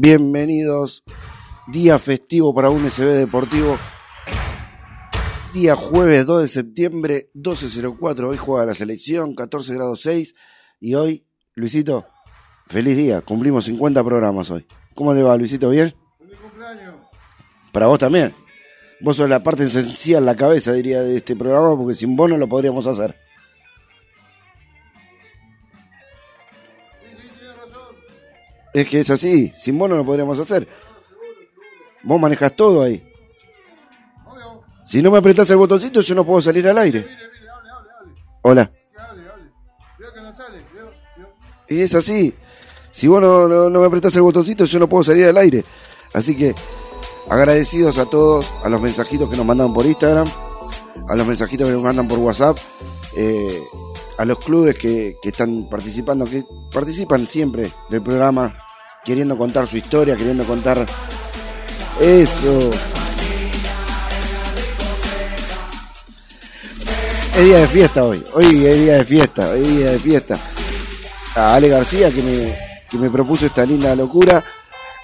Bienvenidos. Día festivo para un SB Deportivo. Día jueves 2 de septiembre, 12.04. Hoy juega la selección, 14 grados 6. Y hoy, Luisito, feliz día. Cumplimos 50 programas hoy. ¿Cómo le va, Luisito? ¿Bien? ¡Feliz cumpleaños! Para vos también. Vos sos la parte esencial, la cabeza, diría, de este programa, porque sin vos no lo podríamos hacer. Sí, sí, razón. Es que es así, sin vos no lo podríamos hacer. Vos manejás todo ahí. Si no me apretás el botoncito, yo no puedo salir al aire. Hola. Y es así. Si vos no me apretás el botoncito, yo no puedo salir al aire. Así que agradecidos a todos, a los mensajitos que nos mandan por Instagram, a los mensajitos que nos mandan por WhatsApp, eh, a los clubes que, que están participando, que participan siempre del programa, queriendo contar su historia, queriendo contar eso. Es día de fiesta hoy, hoy es día de fiesta, hoy día de fiesta a Ale García que me, que me propuso esta linda locura,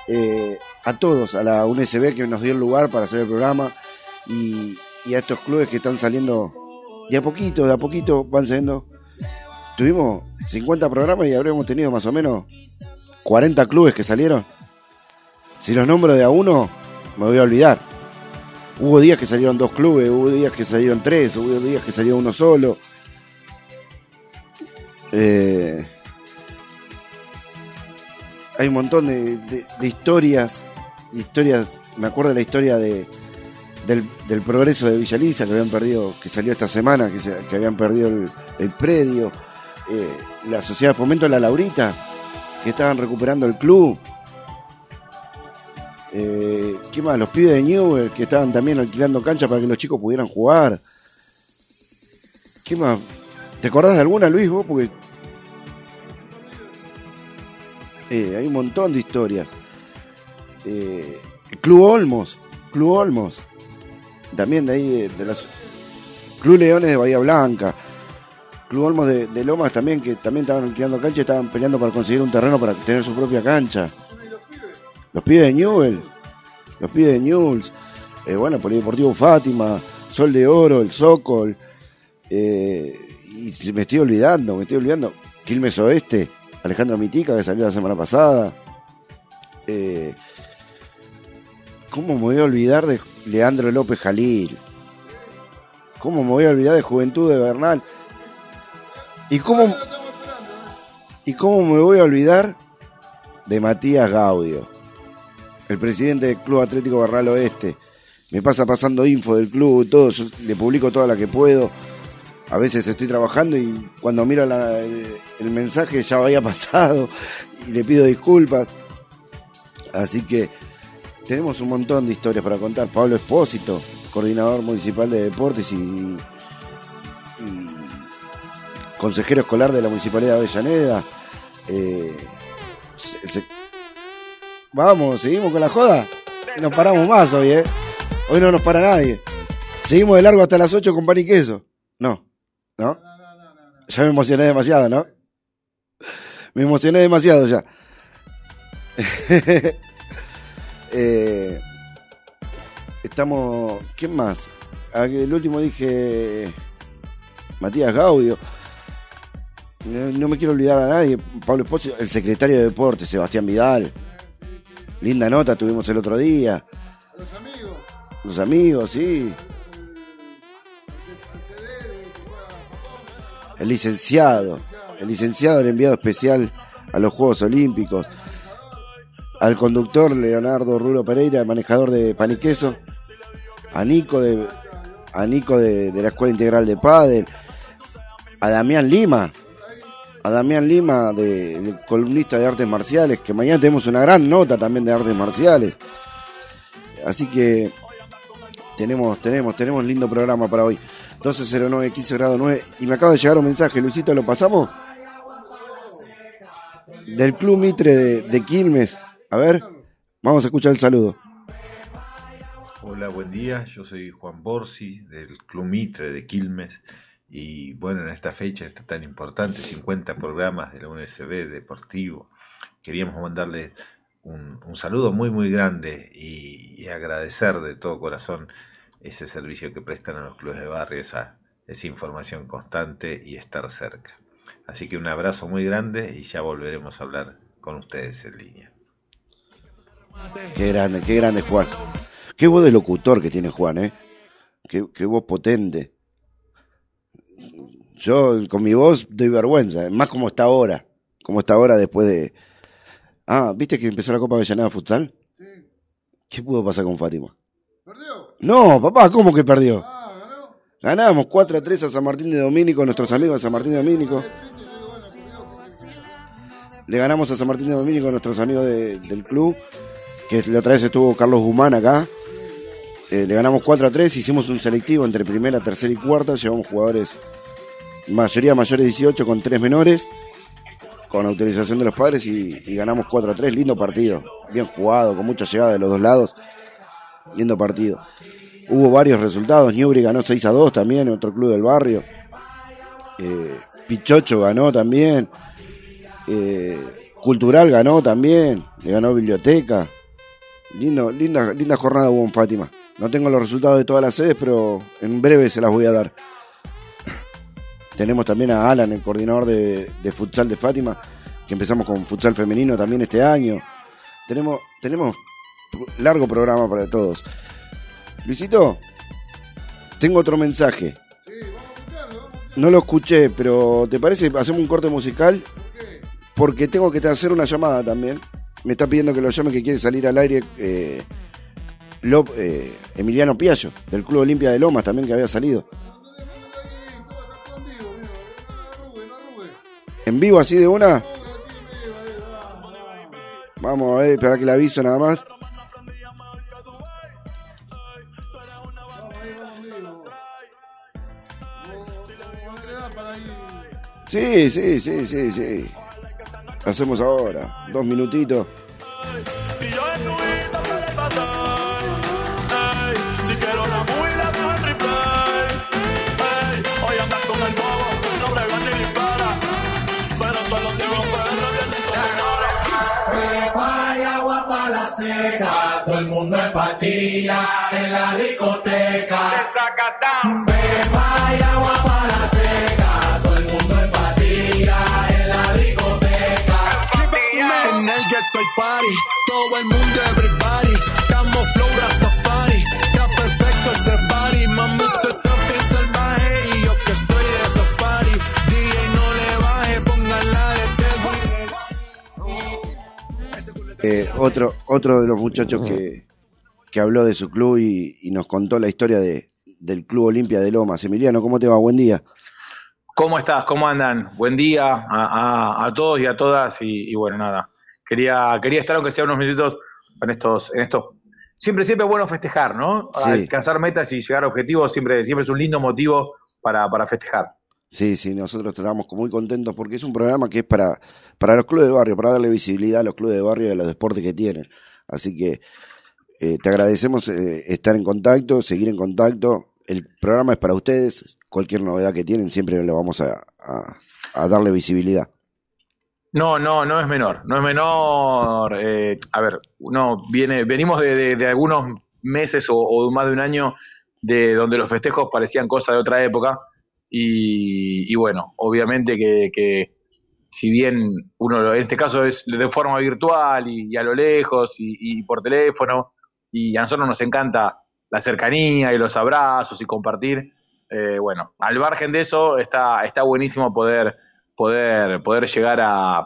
eh, a todos, a la UNSB que nos dio el lugar para hacer el programa y, a estos clubes que están saliendo de a poquito, de a poquito van saliendo. Tuvimos 50 programas y habremos tenido más o menos 40 clubes que salieron. Si los nombro de a uno, me voy a olvidar. Hubo días que salieron dos clubes, hubo días que salieron tres, hubo días que salió uno solo. Eh, hay un montón de, historias, historias, me acuerdo de la historia de, del, del progreso de Villaliza que habían perdido, que salió esta semana, que, que habían perdido el, el predio, eh, la sociedad de fomento la Laurita, que estaban recuperando el club. Eh, ¿Qué más? Los pibes de Newell que estaban también alquilando cancha para que los chicos pudieran jugar. ¿Qué más? ¿Te acordás de alguna, Luis? Porque eh, hay un montón de historias. Eh, Club Olmos, Club Olmos, también de ahí, de, de las... Club Leones de Bahía Blanca, Club Olmos de, de Lomas también, que también estaban alquilando cancha y estaban peleando para conseguir un terreno para tener su propia cancha. Los pibes. De Newell, los pibes de Newell's, eh, bueno, Polideportivo Fátima, Sol de Oro, el Zócol, eh, y me estoy olvidando, me estoy olvidando, Quilmes Oeste, Alejandro Mitica, que salió la semana pasada. Eh, ¿Cómo me voy a olvidar de Leandro López Jalil? ¿Cómo me voy a olvidar de Juventud de Bernal? ¿Y cómo. ¿Y cómo me voy a olvidar de Matías Gaudio, el presidente del Club Atlético Barral Oeste? Me pasa pasando info del club y todo, yo le publico toda la que puedo. A veces estoy trabajando y cuando miro el, mensaje ya había pasado y le pido disculpas. Así que tenemos un montón de historias para contar. Pablo Espósito, coordinador municipal de deportes y, consejero escolar de la Municipalidad de Avellaneda. Eh, Vamos, seguimos con la joda. Nos paramos más hoy, ¿eh? Hoy no nos para nadie. Seguimos de largo hasta las 8 con pan y queso. No, ¿no? Ya me emocioné demasiado, ¿no? Me emocioné demasiado ya. Eh, estamos. ¿Quién más? Ah, El último dije. Matías Gaudio. No, no me quiero olvidar a nadie. Pablo Esposito, el secretario de Deportes, Sebastián Vidal. Linda nota tuvimos el otro día. A los amigos. Los amigos, sí. El licenciado. El licenciado, el enviado especial a los Juegos Olímpicos. Al conductor Leonardo Rulo Pereira, el manejador de pan y queso. A Nico de, a Nico de, de la Escuela Integral de Padel. A Damián Lima. A Damián Lima, de, columnista de artes marciales, que mañana tenemos una gran nota también de artes marciales. Así que tenemos, tenemos, tenemos lindo programa para hoy. 1209 15 grado 9. Y me acaba de llegar un mensaje, Luisito, ¿lo pasamos? Del Club Mitre de Quilmes. A ver, vamos a escuchar el saludo. Hola, buen día. Yo soy Juan Borsi del Club Mitre de Quilmes. Y bueno, en esta fecha está tan importante, 50 programas de la UNSB Deportivo, queríamos mandarle un, un saludo muy, muy grande y, y agradecer de todo corazón ese servicio que prestan a los clubes de barrio, esa, esa información constante y estar cerca. Así que un abrazo muy grande y ya volveremos a hablar con ustedes en línea. Qué grande, qué grande Juan. Qué voz de locutor que tiene Juan, ¿eh? Qué, qué voz potente. Yo con mi voz doy vergüenza, más como está ahora. Como está ahora después de... Ah, ¿viste que empezó la Copa Avellaneda Futsal? Sí. ¿Qué pudo pasar con Fátima? ¿Perdió? No, papá, ¿cómo que perdió? Ah, ganó. Ganamos 4 a 3 a San Martín de Domínico, nuestros amigos de San Martín de Domínico. Le ganamos a San Martín de Domínico, nuestros amigos de- del club, que la otra vez estuvo Carlos Guzmán acá. Eh, le ganamos 4 a 3, hicimos un selectivo entre primera, tercera y cuarta, llevamos jugadores, mayoría mayores de 18 con tres menores, con autorización de los padres y, y ganamos 4 a 3, lindo partido, bien jugado, con mucha llegada de los dos lados, lindo partido. Hubo varios resultados, Newbury ganó 6 a 2 también, otro club del barrio. Eh, Pichocho ganó también. Eh, Cultural ganó también, le ganó Biblioteca. Lindo, linda, linda jornada hubo en Fátima. No tengo los resultados de todas las sedes, pero en breve se las voy a dar. Tenemos también a Alan, el coordinador de, futsal de Fátima, que empezamos con futsal femenino también este año. Tenemos, tenemos largo programa para todos. Luisito, tengo otro mensaje. Sí, vamos a vamos a. No lo escuché, pero ¿te parece? Hacemos un corte musical porque tengo que hacer una llamada también. Me está pidiendo que lo llame que quiere salir al aire eh, eh, Emiliano Piallo, del Club Olimpia de Lomas también que había salido. En vivo así de una. Vamos, a ver, esperar que le aviso nada más. Para. Sí, sí, sí, sí, sí. Lo hacemos ahora. Dos minutitos. Seca, todo el mundo en patilla en la discoteca. Y Eh, otro, otro de los muchachos que, que habló de su club y, y nos contó la historia de, del Club Olimpia de Lomas. Emiliano, ¿cómo te va? Buen día. ¿Cómo estás? ¿Cómo andan? Buen día a, a- a todos y a todas y, y bueno, nada. Quería, quería estar aunque sea unos minutos en estos, en estos. Siempre, siempre es bueno festejar, ¿no? Sí. Alcanzar metas y llegar a objetivos siempre, siempre es un lindo motivo para, para festejar. Sí, sí, nosotros estamos muy contentos porque es un programa que es para, para los clubes de barrio, para darle visibilidad a los clubes de barrio y a los deportes que tienen. Así que eh, te agradecemos eh, estar en contacto, seguir en contacto. El programa es para ustedes. Cualquier novedad que tienen siempre le vamos a, darle visibilidad. No, no, no es menor, no es menor. eh, a ver, no, viene, venimos de, algunos meses o, más de un año de donde los festejos parecían cosas de otra época y, bueno, obviamente que si bien uno en este caso es de forma virtual y, a lo lejos y, y por teléfono y a nosotros nos encanta la cercanía y los abrazos y compartir, eh, bueno, al margen de eso está, está buenísimo poder poder, poder llegar a,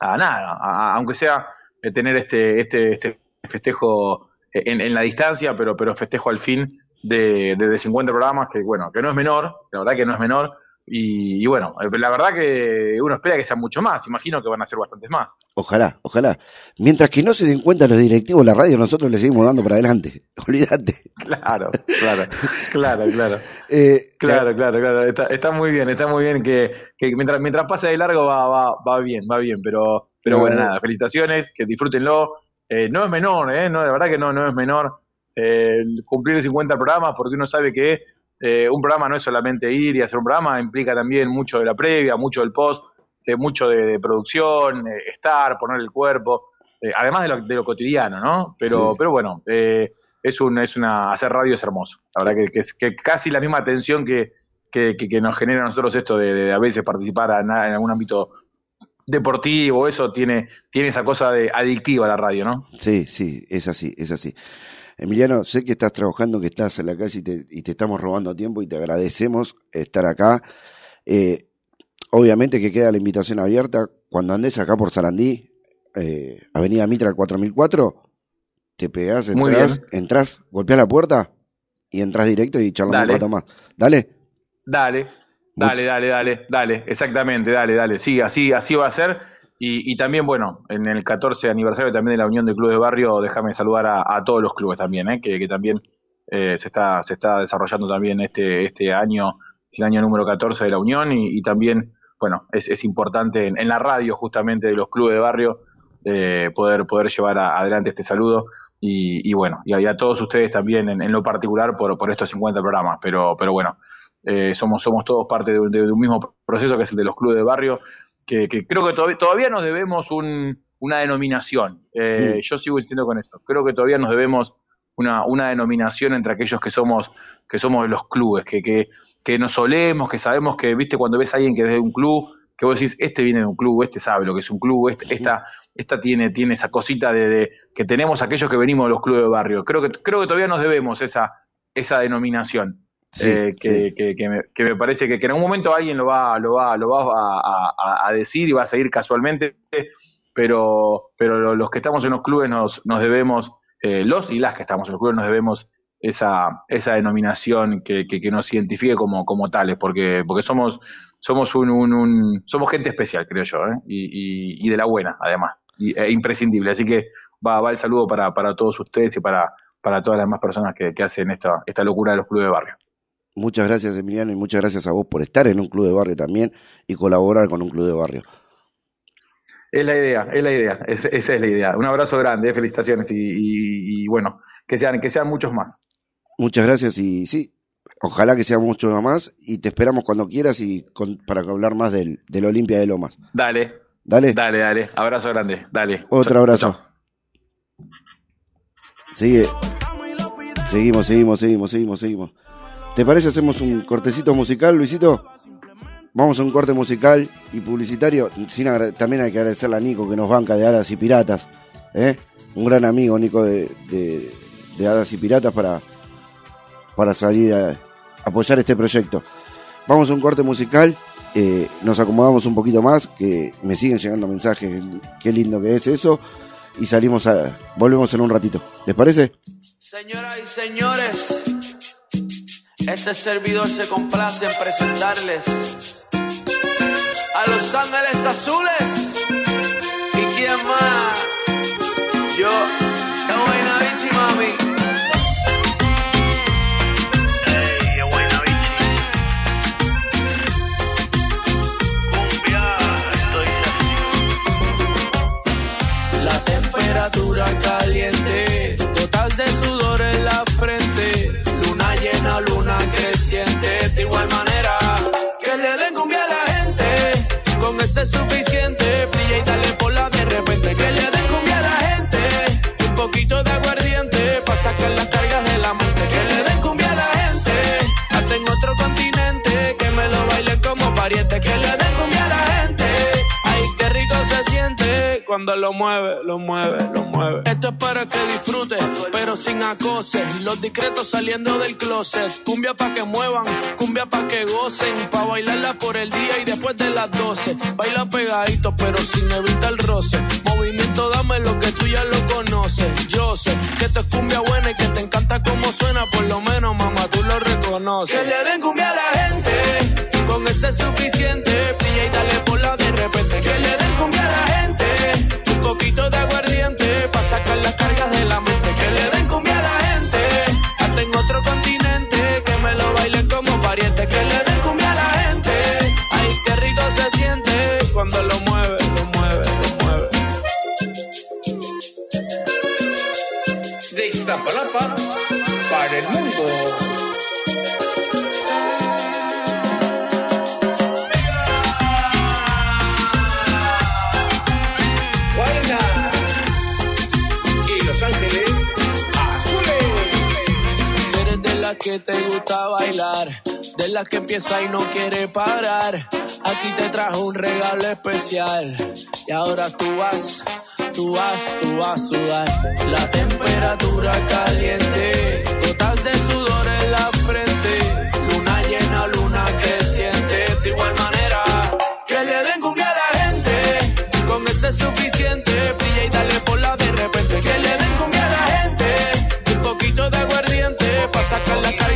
a nada, a- aunque sea eh, tener este, este, este festejo en, en la distancia, pero, pero festejo al fin de, de, de 50 programas, que bueno, que no es menor, la verdad que no es menor, Y, y bueno, eh, la verdad que uno espera que sean mucho más. Imagino que van a ser bastantes más. Ojalá, ojalá. Mientras que no se den cuenta los directivos de la radio, nosotros le seguimos dando para adelante. Olvídate. Claro, claro, claro, claro. Eh, Claro, claro, claro. Está, está muy bien, está muy bien que, que mientras, mientras pasa de largo va, va, va bien, va bien. Pero, pero No, bueno, no. nada, felicitaciones, que disfrútenlo. Eh, no es menor, ¿eh? No, de verdad que no, no es menor eh, cumplir 50 programas porque uno sabe que eh, un programa no es solamente ir y hacer un programa, implica también mucho de la previa, mucho del post, eh, mucho de, de producción, eh, estar, poner el cuerpo, eh, además de lo, de lo cotidiano, ¿no? Pero, Sí. pero bueno, eh, es, un, es una, hacer radio es hermoso. La verdad que, que es que casi la misma atención que, que, que- que nos genera a nosotros esto de, de a veces participar en, en algún ámbito deportivo, eso tiene, tiene esa cosa de adictiva la radio, ¿no? Sí, sí, es así, es así. Emiliano, sé que estás trabajando, que estás en la calle y te, y te estamos robando tiempo y te agradecemos estar acá. Eh, obviamente que queda la invitación abierta. Cuando andes acá por Sarandí, eh, Avenida Mitra 4004, te pegás, entras, entras, golpeás la puerta y entras directo y charlamos un rato más. Dale. Dale, dale, dale, dale, dale, exactamente, dale, dale. Sí, así, así va a ser. Y, y también, bueno, en el 14 aniversario también de la Unión de Clubes de Barrio, déjame saludar a, todos los clubes también, ¿eh? que, también eh, se, está, se está desarrollando también este, este año, el año número 14 de la Unión, y, también, bueno, es, es importante en, la radio justamente de los clubes de barrio eh, poder, poder llevar adelante este saludo. Y, bueno, y a, todos ustedes también en, en lo particular por, por estos 50 programas, pero, pero bueno, eh, somos, somos todos parte de, de un mismo proceso que es el de los clubes de barrio, que, que creo que todavía, todavía nos debemos un- una denominación. Eh, Sí. Yo sigo insistiendo con esto. Creo que todavía nos debemos una, una denominación entre aquellos que somos, que somos los clubes, que, que, que nos solemos, que sabemos que, viste, cuando ves a alguien que es de un club, que vos decís, este viene de un club, este sabe lo que es un club, este, esta, esta tiene, tiene esa cosita de, de- que tenemos aquellos que venimos de los clubes de barrio. Creo que, creo que todavía nos debemos esa, esa denominación. Sí, eh, que, sí. que, que me, que me parece que, en algún momento alguien lo va, lo va, lo va a, a- a decir y va a seguir casualmente, pero, pero lo- los que estamos en los clubes nos, nos debemos, eh, los y las que estamos en los clubes nos debemos esa, esa denominación que, nos identifique como, como tales, porque, porque somos, somos un, un- un- somos gente especial, creo yo, ¿eh? y, y- y de la buena, además, y, e imprescindible. Así que va, va el saludo para, para todos ustedes y para, para todas las demás personas que, que hacen esta, esta locura de los clubes de barrio. Muchas gracias, Emiliano, y muchas gracias a vos por estar en un club de barrio también y colaborar con un club de barrio. Es la idea, es la idea, es- esa es la idea. Un abrazo grande, eh, felicitaciones y, y- y bueno, que sean, que sean muchos más. Muchas gracias y sí, ojalá que sea mucho más y te esperamos cuando quieras y con- para hablar más del, del Olimpia de Lomas. Dale, Dale, dale, dale. Abrazo grande, dale. otro Chau, abrazo. chau. Sigue. Seguimos, seguimos, seguimos, seguimos, seguimos. ¿Te parece hacemos un cortecito musical, Luisito? Vamos a un corte musical y publicitario. También hay que agradecerle a Nico que nos banca de Hadas y Piratas. ¿eh? Un gran amigo, Nico, de Hadas y Piratas para, para salir a apoyar este proyecto. Vamos a un corte musical. eh, nos acomodamos un poquito más, que me siguen llegando mensajes. Qué lindo que es eso. Y salimos a. Volvemos en un ratito. ¿Les parece? Señoras y señores, este servidor se complace en presentarles a Los Ángeles Azules. ¿Y quién más? Yo, buena bichi, mami. Ey, qué buena. Cumbia. La temperatura caliente, es suficiente, brilla y dale por la de repente, que le cuando lo mueve, lo mueve, lo mueve. Esto es para que disfrutes, pero sin acose. Los discretos saliendo del closet. Cumbia pa' que muevan, cumbia pa' que gocen. Pa' bailarla por el día y después de las 12. Baila pegadito, pero sin evitar el roce. Movimiento, dame lo que tú ya lo conoces. Yo sé que esto es cumbia buena y que te encanta cómo suena. Por lo menos, mamá, tú lo reconoces. Que le den cumbia a la gente con ese es suficiente. Brilla y dale por la de repente. Que le den cumbia a la gente. Y no quiere parar. Aquí te trajo un regalo especial. Y ahora tú vas, tú vas, tú vas a sudar. La temperatura caliente, gotas de sudor en la frente. Luna llena, luna creciente. De igual manera, que le den cumbia a la gente. Con ese es suficiente. Brilla y dale por la de repente. Que le den cumbia a la gente. Un poquito de aguardiente. Pa' sacar las cargas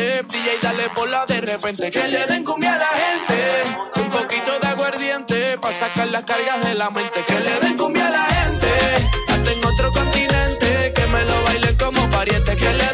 Brilla y dale por la de repente. Que le den cumbia a la gente. Un poquito de aguardiente. Pa' sacar las cargas de la mente. Que le den cumbia a la gente. Hasta en otro continente. Que me lo bailen como pariente. Que le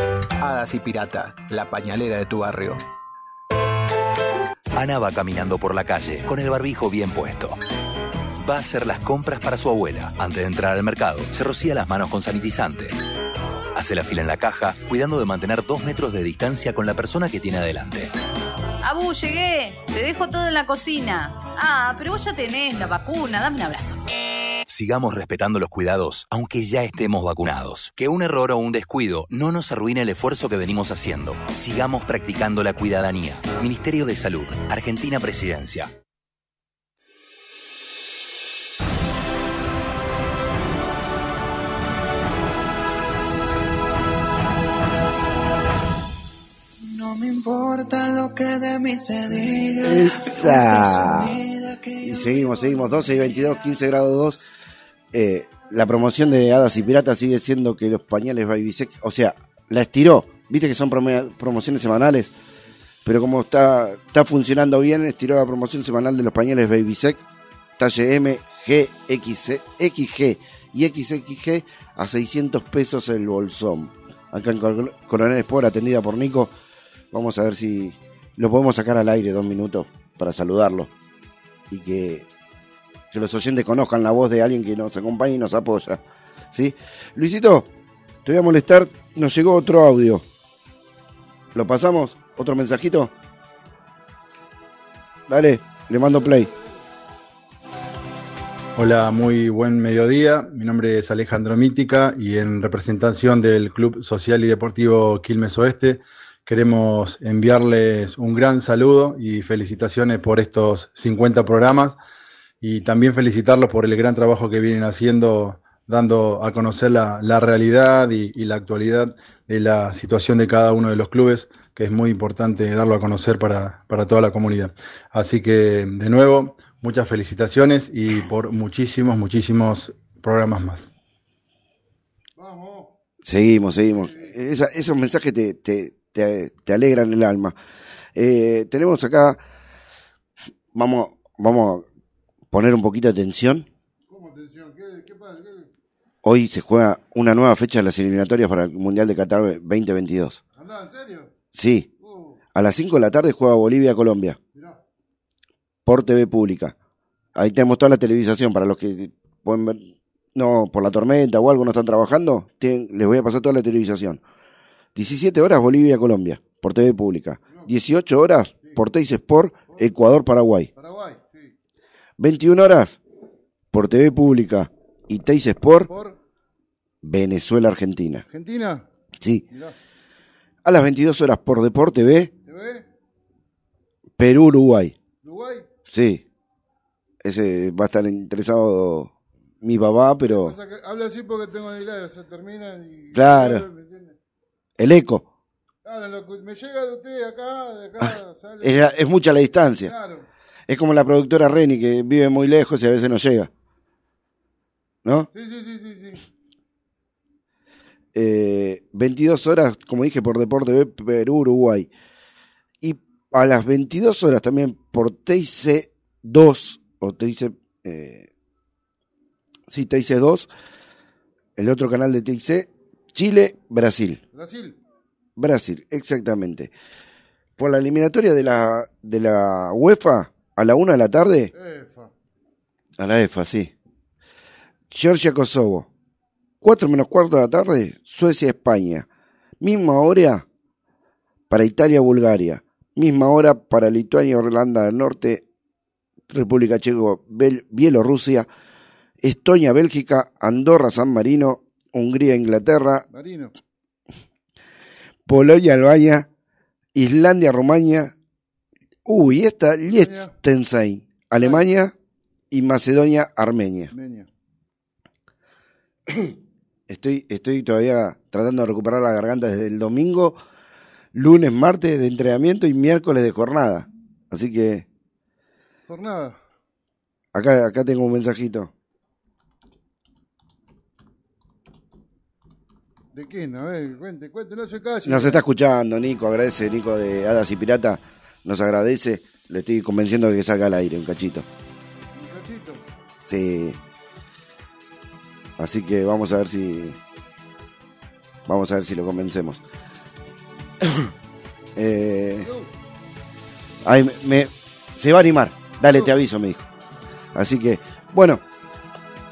Hadas y Pirata, la pañalera de tu barrio. Ana va caminando por la calle con el barbijo bien puesto. Va a hacer las compras para su abuela. Antes de entrar al mercado, se rocía las manos con sanitizante. Hace la fila en la caja, cuidando de mantener dos metros de distancia con la persona que tiene adelante. Abu, llegué. Te dejo todo en la cocina. Ah, pero vos ya tenés la vacuna. Dame un abrazo. Sigamos respetando los cuidados, aunque ya estemos vacunados. Que un error o un descuido no nos arruine el esfuerzo que venimos haciendo. Sigamos practicando la cuidadanía. Ministerio de Salud, Argentina Presidencia. No me importa lo que de mí se diga. Esa. Y seguimos, seguimos. 12 y 22, 15 grados 2. Eh, la promoción de Hadas y Piratas sigue siendo que los pañales Baby Sec, o sea, la estiró. Viste que son promo- promociones semanales, pero como está, está funcionando bien, estiró la promoción semanal de los pañales Baby Sec, talle M, G, X, XG y XXG a 600 pesos el bolsón. Acá en Coronel Sport, atendida por Nico. Vamos a ver si lo podemos sacar al aire dos minutos para saludarlo y que, los oyentes conozcan la voz de alguien que nos acompaña y nos apoya. ¿Sí? Luisito, te voy a molestar. Nos llegó otro audio. ¿Lo pasamos? ¿Otro mensajito? Dale, le mando play. Hola, muy buen mediodía. Mi nombre es Alejandro Mítica y en representación del Club Social y Deportivo Quilmes Oeste queremos enviarles un gran saludo y felicitaciones por estos 50 programas y también felicitarlos por el gran trabajo que vienen haciendo dando a conocer la, la realidad y, y la actualidad de la situación de cada uno de los clubes, que es muy importante darlo a conocer para, para toda la comunidad. Así que, de nuevo, muchas felicitaciones y por muchísimos, muchísimos programas más. Seguimos, seguimos. Esa- esos mensajes te, te, te, te alegran el alma. Eh, tenemos acá, vamos, vamos a poner un poquito de atención. ¿Cómo atención? ¿Qué, qué pasa? ¿Qué- Hoy se juega una nueva fecha de las eliminatorias para el Mundial de Qatar 2022. Andá, ¿en serio? Sí. Uh, A las 5 de la tarde juega Bolivia-Colombia. Por TV pública. Ahí tenemos toda la televisación para los que pueden ver. No, por la tormenta o algo no están trabajando. tienen- les voy a pasar toda la televisación. 17 horas Bolivia-Colombia. Por TV pública. 18 horas por Teis Sport Ecuador-Paraguay. Paraguay, sí. 21 horas por TV pública y Teis Sport Por Venezuela-Argentina. Argentina. Sí. A las 22 horas por Deporte B. Perú-Uruguay. Uruguay. Sí. Ese va a estar interesado mi papá, pero. Habla así porque tengo delay, se termina y... Claro. El eco. Claro, lo que me llega de usted acá, de acá, Ah, sale. Es, es mucha la distancia. Claro. Es como la productora Reni que vive muy lejos y a veces no llega. ¿No? Sí, sí, sí, sí, sí. Eh, 22 horas, como dije, por Deporte B, Perú-Uruguay. Y a las 22 horas también por TIC 2, o TIC. Eh, sí, TIC 2, el otro canal de TIC, Chile-Brasil. Brasil. Brasil, exactamente. Por la eliminatoria de la, de la UEFA, a la una de la tarde, Efa. a la EFA, sí. Georgia-Kosovo. 4 menos cuarto de la tarde, Suecia-España. Misma hora para Italia-Bulgaria. Misma hora para Lituania-Irlanda del Norte. República Checo, Bel- Bielorrusia. Estonia-Bélgica. Andorra-San Marino. Hungría-Inglaterra. Marino. Polonia-Albania. Islandia-Rumania. Uy, esta, Liechtenstein. Alemania. Y Macedonia-Armenia. Armenia. Estoy, estoy todavía tratando de recuperar la garganta desde el domingo, lunes, martes de entrenamiento y miércoles de jornada. Así que Jornada. acá, acá tengo un mensajito. ¿De quién? A ver, cuente, cuente, no se calle. Nos está escuchando Nico, agradece Nico de Hadas y Pirata, nos agradece. Le estoy convenciendo de que salga al aire un cachito. Un cachito. Sí. Así que vamos a ver si. Vamos a ver si lo convencemos. eh, ay, me, me- se va a animar. Dale, te aviso, me dijo. Así que, bueno,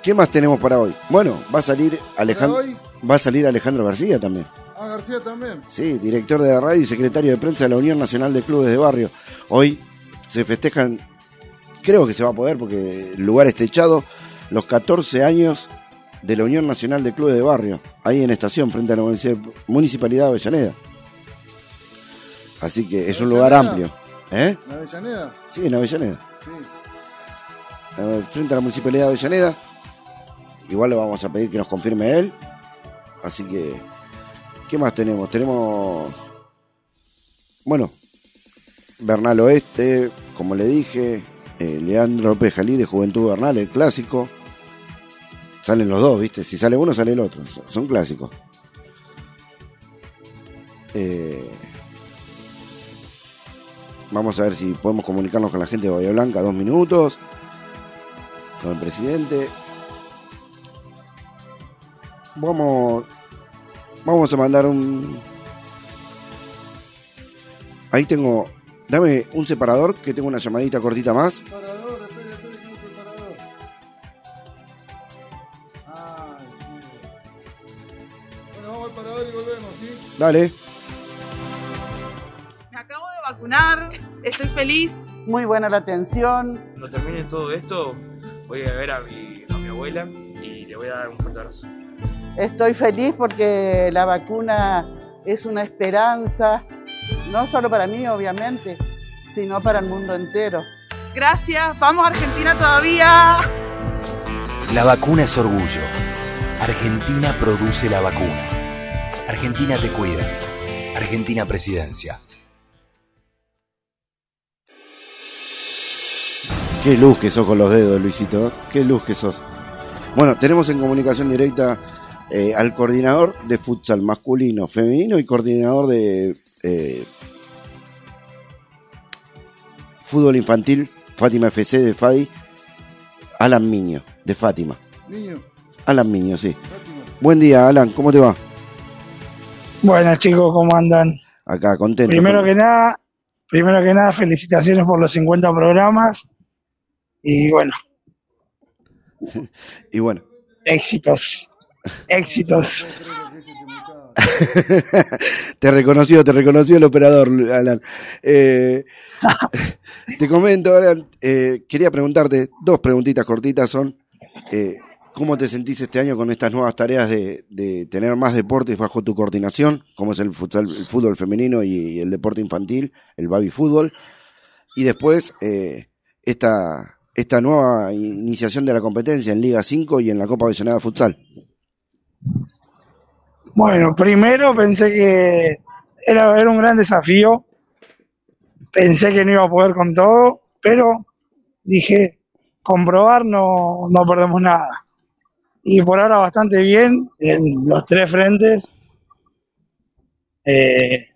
¿qué más tenemos para hoy? Bueno, va a salir Alejandro. Va a salir Alejandro García también. Ah, García también. Sí, director de la radio y secretario de prensa de la Unión Nacional de Clubes de Barrio. Hoy se festejan, creo que se va a poder porque el lugar está echado, los 14 años de la Unión Nacional de Clubes de Barrio, ahí en estación, frente a la munici- Municipalidad de Avellaneda. Así que es un lugar amplio. ¿Eh? ¿La Avellaneda? Sí, en Avellaneda. Sí. Frente a la Municipalidad de Avellaneda. Igual le vamos a pedir que nos confirme él. Así que, ¿qué más tenemos? Tenemos, bueno, Bernal Oeste, como le dije, eh, Leandro López Jalí de Juventud Bernal, el clásico. Salen los dos, ¿viste? Si sale uno, sale el otro. Son- Son clásicos. Eh, vamos a ver si podemos comunicarnos con la gente de Bahía Blanca. Dos minutos. Con el presidente. Vamos. Vamos a mandar un. Ahí tengo. Dame un separador que tengo una llamadita cortita más. Parador, espere, espere, que busque el parador. Ay, sí. Bueno, vamos al parador y volvemos, ¿sí? Dale. Me acabo de vacunar, estoy feliz. Muy buena la atención. Cuando termine todo esto, voy a ver a mi, a mi abuela y le voy a dar un fuerte abrazo. Estoy feliz porque la vacuna es una esperanza, no solo para mí, obviamente, sino para el mundo entero. Gracias, vamos Argentina todavía. La vacuna es orgullo. Argentina produce la vacuna. Argentina te cuida. Argentina Presidencia. Qué luz que sos con los dedos, Luisito. Qué luz que sos. Bueno, tenemos en comunicación directa eh, al coordinador de futsal masculino, femenino y coordinador de eh, fútbol infantil, Fátima FC de Fadi, Alan Miño, de Fátima. Niño. Alan Miño, sí. Buen día, Alan, ¿cómo te va? Buenas chicos, ¿cómo andan? Acá, contento. Primero que nada, primero que nada, felicitaciones por los 50 programas y bueno, Y bueno, éxitos, éxitos. te reconoció, te reconoció el operador, Alan. Eh, te comento, Alan, eh, quería preguntarte, dos preguntitas cortitas son, eh, ¿cómo te sentís este año con estas nuevas tareas de, tener más deportes bajo tu coordinación, como es el, fútbol femenino y el deporte infantil, el baby fútbol? Y después, esta, esta nueva iniciación de la competencia en Liga 5 y en la Copa Avellaneda Futsal. Bueno, primero pensé que era, era un gran desafío, pensé que no iba a poder con todo, pero dije, comprobar no, no perdemos nada. Y por ahora bastante bien en los tres frentes. Eh,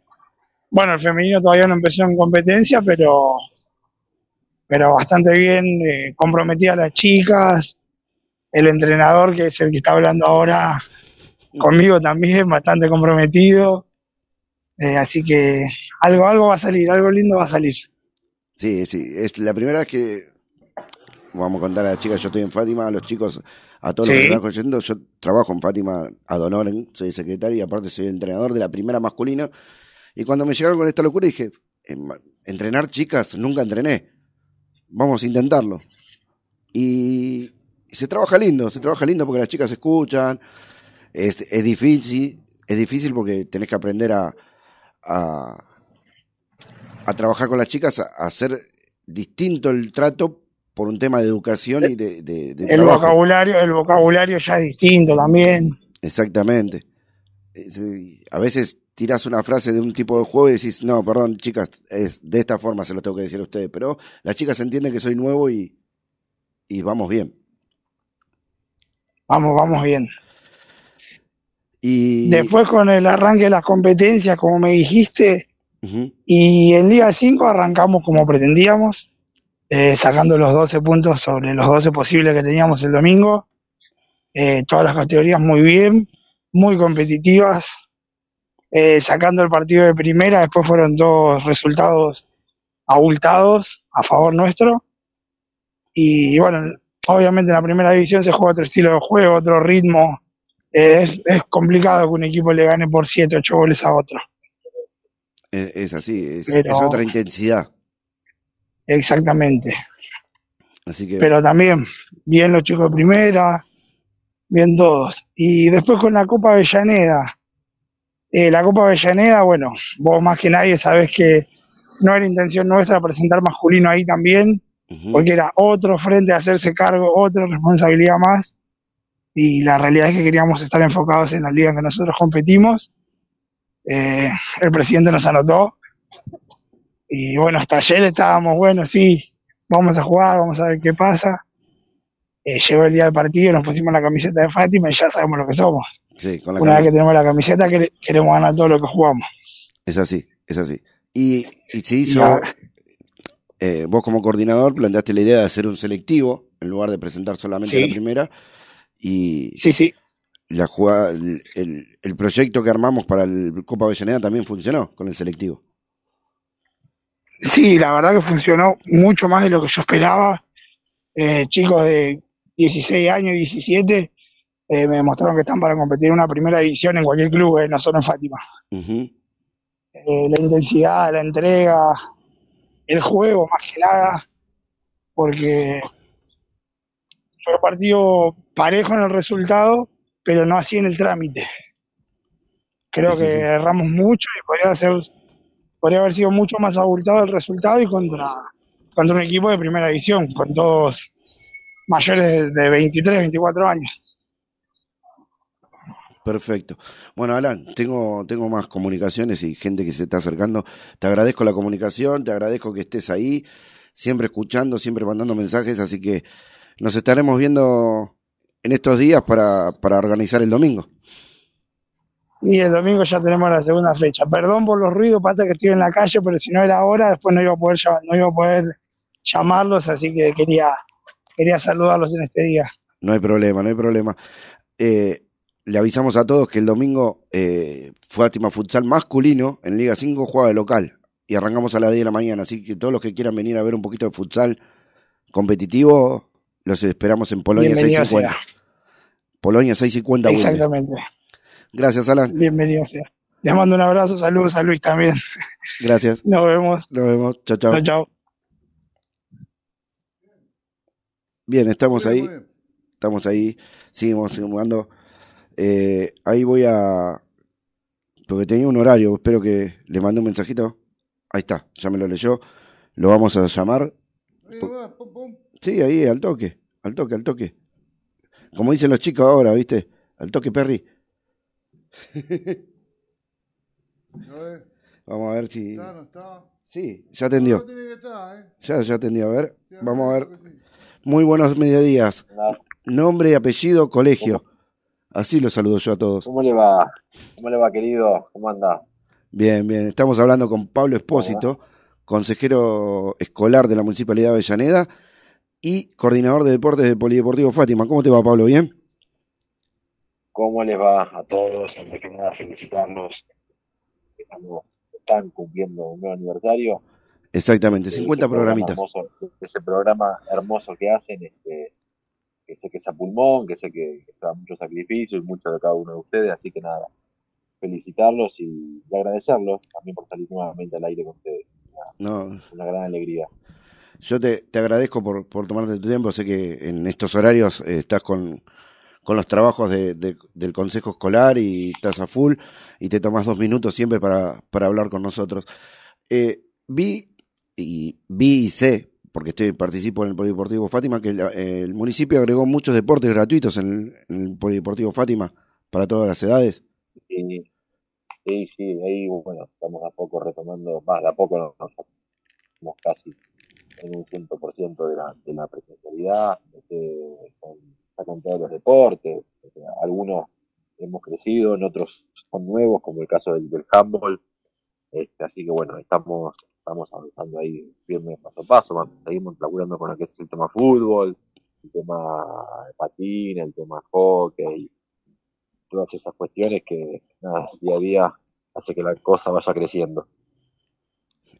bueno, el femenino todavía no empezó en competencia, pero, pero bastante bien, eh, comprometida a las chicas, el entrenador que es el que está hablando ahora conmigo también, bastante comprometido. Eh, así que algo, algo va a salir, algo lindo va a salir. Sí, sí, es la primera vez que vamos a contar a las chicas, yo estoy en Fátima, a los chicos, a todos los que están oyendo, yo trabajo en Fátima ad honorem, soy secretario y aparte soy entrenador de la primera masculina. Y cuando me llegaron con esta locura dije, "Em, entrenar chicas, nunca entrené, vamos a intentarlo. Y, y se trabaja lindo, se trabaja lindo porque las chicas escuchan, es, es difícil, es difícil porque tenés que aprender a, a, a trabajar con las chicas, a, a hacer distinto el trato por un tema de educación y de, de- de El trabajo. vocabulario, el vocabulario ya es distinto también. Exactamente. A veces tirás una frase de un tipo de juego y decís, no, perdón, chicas, es de esta forma se lo tengo que decir a ustedes, pero las chicas entienden que soy nuevo y, y vamos bien. Vamos, vamos bien. Y Después con el arranque de las competencias, como me dijiste, y en Liga 5 arrancamos como pretendíamos, eh, sacando los 12 puntos sobre los 12 posibles que teníamos el domingo. Eh, todas las categorías muy bien, muy competitivas. Eh, sacando el partido de primera, después fueron dos resultados abultados a favor nuestro. Y bueno, obviamente en la primera división se juega otro estilo de juego, otro ritmo. Es, es complicado que un equipo le gane por 7, 8 goles a otro. es, es así, es, Pero- es otra intensidad. Exactamente. Así que Pero también, bien los chicos de primera, bien todos. Y después con la Copa Avellaneda. Eh, la Copa Avellaneda, bueno, vos más que nadie sabés que no era intención nuestra presentar masculino ahí también, porque era otro frente a hacerse cargo, otra responsabilidad más. Y la realidad es que queríamos estar enfocados en la liga en que nosotros competimos. Eh, el presidente nos anotó. Y bueno, hasta ayer estábamos, bueno, sí, vamos a jugar, vamos a ver qué pasa. Eh, llegó el día del partido, nos pusimos la camiseta de Fátima y ya sabemos lo que somos. sí, con la Una vez que tenemos la camiseta, quere- queremos ganar todo lo que jugamos. es así, es así. Y, y se hizo, eh, vos como coordinador planteaste la idea de hacer un selectivo en lugar de presentar solamente Sí. la primera. Y Sí, sí. la jugada, el, el- el proyecto que armamos para el Copa Avellaneda también funcionó con el selectivo. Sí, la verdad que funcionó mucho más de lo que yo esperaba. Eh, chicos de 16 años, 17, eh, me demostraron que están para competir en una primera división en cualquier club, eh, no solo en Fátima. Eh, la intensidad, la entrega, el juego más que nada, porque fue partido parejo en el resultado, pero no así en el trámite. Creo que erramos mucho y podría ser, podría haber sido mucho más abultado el resultado y contra, contra un equipo de primera división, con todos mayores de, de 23, 24 años. Perfecto. Bueno, Alan, tengo, tengo más comunicaciones y gente que se está acercando. Te agradezco la comunicación, te agradezco que estés ahí, siempre escuchando, siempre mandando mensajes, así que nos estaremos viendo en estos días para, para organizar el domingo. Y el domingo ya tenemos la segunda fecha. Perdón por los ruidos, pasa que estoy en la calle, pero si no era ahora, después no iba a poder, no iba a poder llamarlos, así que quería, quería saludarlos en este día. No hay problema, no hay problema. Eh, le avisamos a todos que el domingo eh, Fátima Futsal masculino en Liga 5 juega de local y arrancamos a las 10 de la mañana. Así que todos los que quieran venir a ver un poquito de futsal competitivo, los esperamos en Polonia Bienvenido 650. Polonia 650 Wilde. Exactamente. Gracias, Alan. Bienvenido sea. Les mando un abrazo, saludos a Luis también. Gracias. Nos vemos. Nos vemos. Chao, chao. Chao, chao. Bien, estamos ahí. Estamos ahí. Seguimos jugando. Eh, ahí voy a. Porque tenía un horario. Espero que le mande un mensajito. Ahí está. Ya me lo leyó. Lo vamos a llamar. Ahí nomás, pum, pum. Sí, ahí, al toque. Al toque, al toque. Como dicen los chicos ahora, ¿viste? Al toque, Perry. Vamos a ver si. está, no está. Sí, ya atendió. No, tiene que estar, ¿eh? Ya, ya atendió. A ver. Sí, Vamos a ver. sí. Muy buenos mediodías. Nombre, apellido, colegio. Así los saludo yo a todos. ¿Cómo le va? ¿Cómo le va, querido? ¿Cómo anda? Bien, bien. Estamos hablando con Pablo Espósito, consejero escolar de la Municipalidad de Avellaneda y coordinador de deportes del Polideportivo Fátima. ¿Cómo te va, Pablo? ¿Bien? ¿Cómo les va a todos? Antes que nada, felicitarlos. Están cumpliendo un nuevo aniversario. Exactamente, de 50 ese programa programitas. hermoso- de ese programa hermoso que hacen, este, que sé que es a pulmón, que sé que lleva mucho sacrificio y mucho de cada uno de ustedes, así que nada, felicitarlos y, y agradecerlos también por salir nuevamente al aire con ustedes. No, Una gran alegría. Yo te, te agradezco por, por tomarte tu tiempo. Sé que en estos horarios eh, estás con, con los trabajos de- de- del Consejo Escolar y estás a full y te tomas dos minutos siempre para, para hablar con nosotros. Eh, vi y vi y sé, porque estoy, participo en el Polideportivo Fátima, que el municipio agregó muchos deportes gratuitos en el, en el Polideportivo Fátima para todas las edades. Sí, sí, ahí bueno, estamos a poco retomando, más de a poco nos- estamos casi en un 100% de la, de la presencialidad, este, con, todos los deportes, algunos hemos crecido, en otros son nuevos, como el caso del, handball, este, así que bueno, estamos, estamos avanzando ahí firme paso a paso, seguimos laburando con lo que es el tema fútbol, el tema patín, el tema hockey, todas esas cuestiones que nada, día a día hace que la cosa vaya creciendo.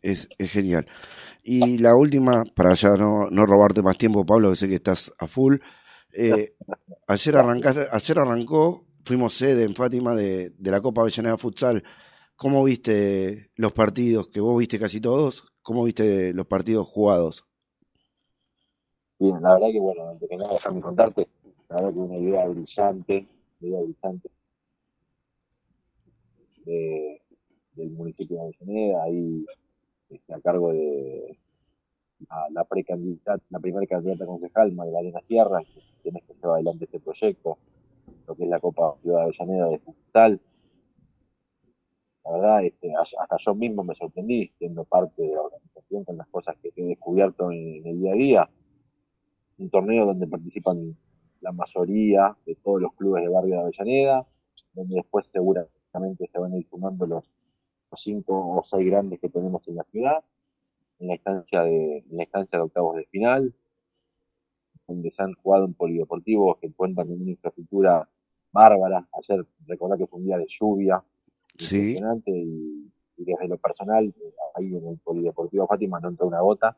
Es, es genial. Y la última, para ya no, no robarte más tiempo, Pablo, que sé que estás a full. eh, ayer, arrancaste- ayer arrancó, fuimos sede en Fátima de, de la Copa Avellaneda Futsal. ¿Cómo viste los partidos? Que vos viste casi todos. ¿Cómo viste los partidos jugados? Bien, la verdad que bueno, antes que nada déjame contarte, la verdad que una idea brillante, una idea brillante de- del municipio de Avellaneda, ahí este, a cargo de la, la precandidata, la primera candidata concejal, Magdalena Sierra, que tiene que llevar adelante este proyecto, lo que es la Copa Ciudad de Avellaneda de Futsal. La verdad, este, hasta yo mismo me sorprendí siendo parte de la organización con las cosas que he descubierto en, en el día a día. Un torneo donde participan la mayoría de todos los clubes de barrio de Avellaneda, donde después seguramente se van a ir sumando los, los cinco o seis grandes que tenemos en la ciudad, en la instancia de, en la instancia de octavos de final, donde se han jugado en polideportivos que cuentan con una infraestructura bárbara. Ayer recordá que fue un día de lluvia, Sí. impresionante y, y desde lo personal, ahí en el Polideportivo Fátima no entró una gota,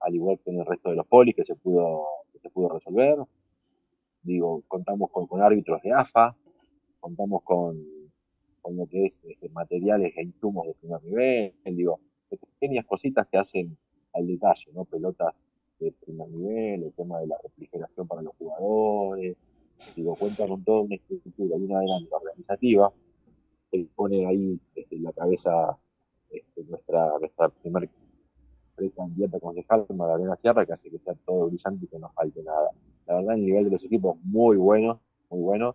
al igual que en el resto de los polis que se pudo, que se pudo resolver. Digo, contamos con, con árbitros de AFA, contamos con, con lo que es este, materiales e insumos de primer nivel, digo, pequeñas cositas que hacen al detalle, ¿no? Pelotas de primer nivel, el tema de la refrigeración para los jugadores, digo, cuentan con toda una estructura y una dinámica organizativa que pone ahí este, la cabeza este, nuestra, nuestra primer candidata concejal, Magdalena Sierra, que hace que sea todo brillante y que no falte nada. La verdad, el nivel de los equipos muy bueno, muy bueno.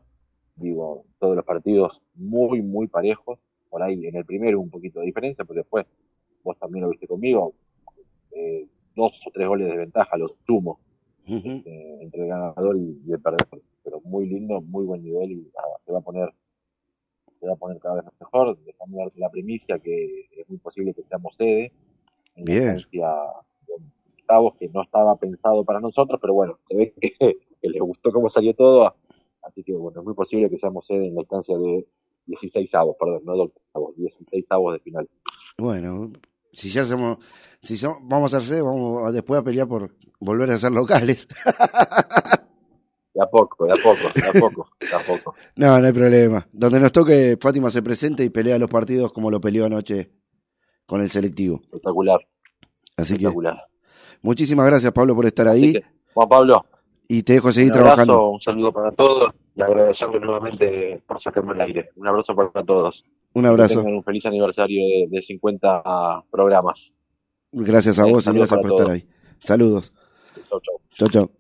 Digo, todos los partidos muy, muy parejos. Por ahí en el primero un poquito de diferencia, pero después, vos también lo viste conmigo, eh, dos o tres goles de ventaja, los sumo, este, entre el ganador y, y el perdedor. Pero muy lindo, muy buen nivel y nada, se va a poner se va a poner cada vez mejor. Déjame darte la primicia que es muy posible que seamos sede en la Bien. de octavos que no estaba pensado para nosotros, pero bueno, se ve que, que les gustó cómo salió todo, Así que bueno, es muy posible que seamos sede en la instancia de 16 avos, perdón, no de octavos, 16 avos de final. Bueno, si ya somos, si son, vamos a hacer, vamos a- después a pelear por volver a ser locales. De a poco, de a poco, de a poco, de a poco. No, no hay problema. Donde nos toque, Fátima se presente y pelea los partidos como lo peleó anoche con el selectivo. Espectacular. Así que Espectacular. muchísimas gracias, Pablo, por estar ahí. Juan Pablo, Y te dejo seguir un abrazo, trabajando. un saludo para todos y agradecerle nuevamente por sacarme al aire. Un abrazo para todos. Un abrazo. Que tengan un feliz aniversario de, de 50 programas. Gracias a vos y gracias por estar ahí. Saludos. Chau, chau. Chau, chau.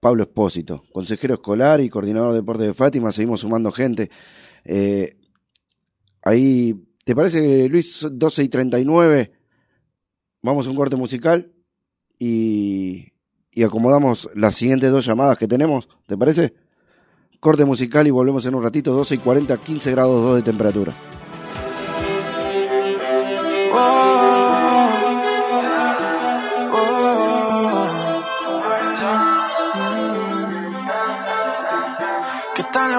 Pablo Espósito, consejero escolar y coordinador de deporte de Fátima. Seguimos sumando gente. Eh, ahí, ¿te parece, Luis, 12 y 39? Vamos a un corte musical y, y acomodamos las siguientes dos llamadas que tenemos. ¿Te parece? Corte musical y volvemos en un ratito. 12 y 40, 15 grados 2 de temperatura. ¿Qué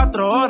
24 horas,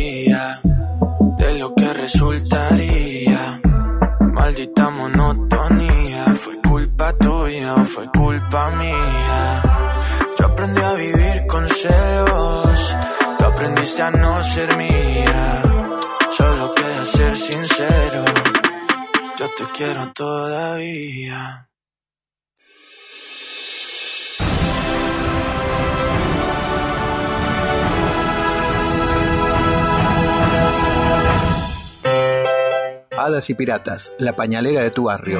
aprendiste a no ser mía. Solo queda ser sincero, yo te quiero todavía. Hadas y Piratas, la pañalera de tu barrio.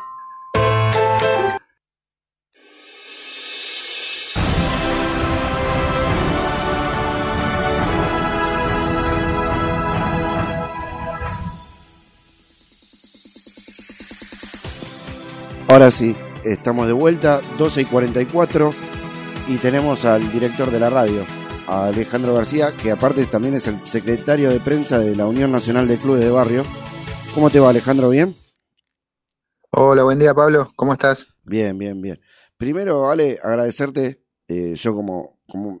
Ahora sí, estamos de vuelta, 12 y 44, y tenemos al director de la radio, a Alejandro García, que aparte también es el secretario de prensa de la Unión Nacional de Clubes de Barrio. ¿Cómo te va, Alejandro? ¿Bien? Hola, buen día, Pablo. ¿Cómo estás? Bien, bien, bien. Primero, Ale, agradecerte, eh, yo como, como,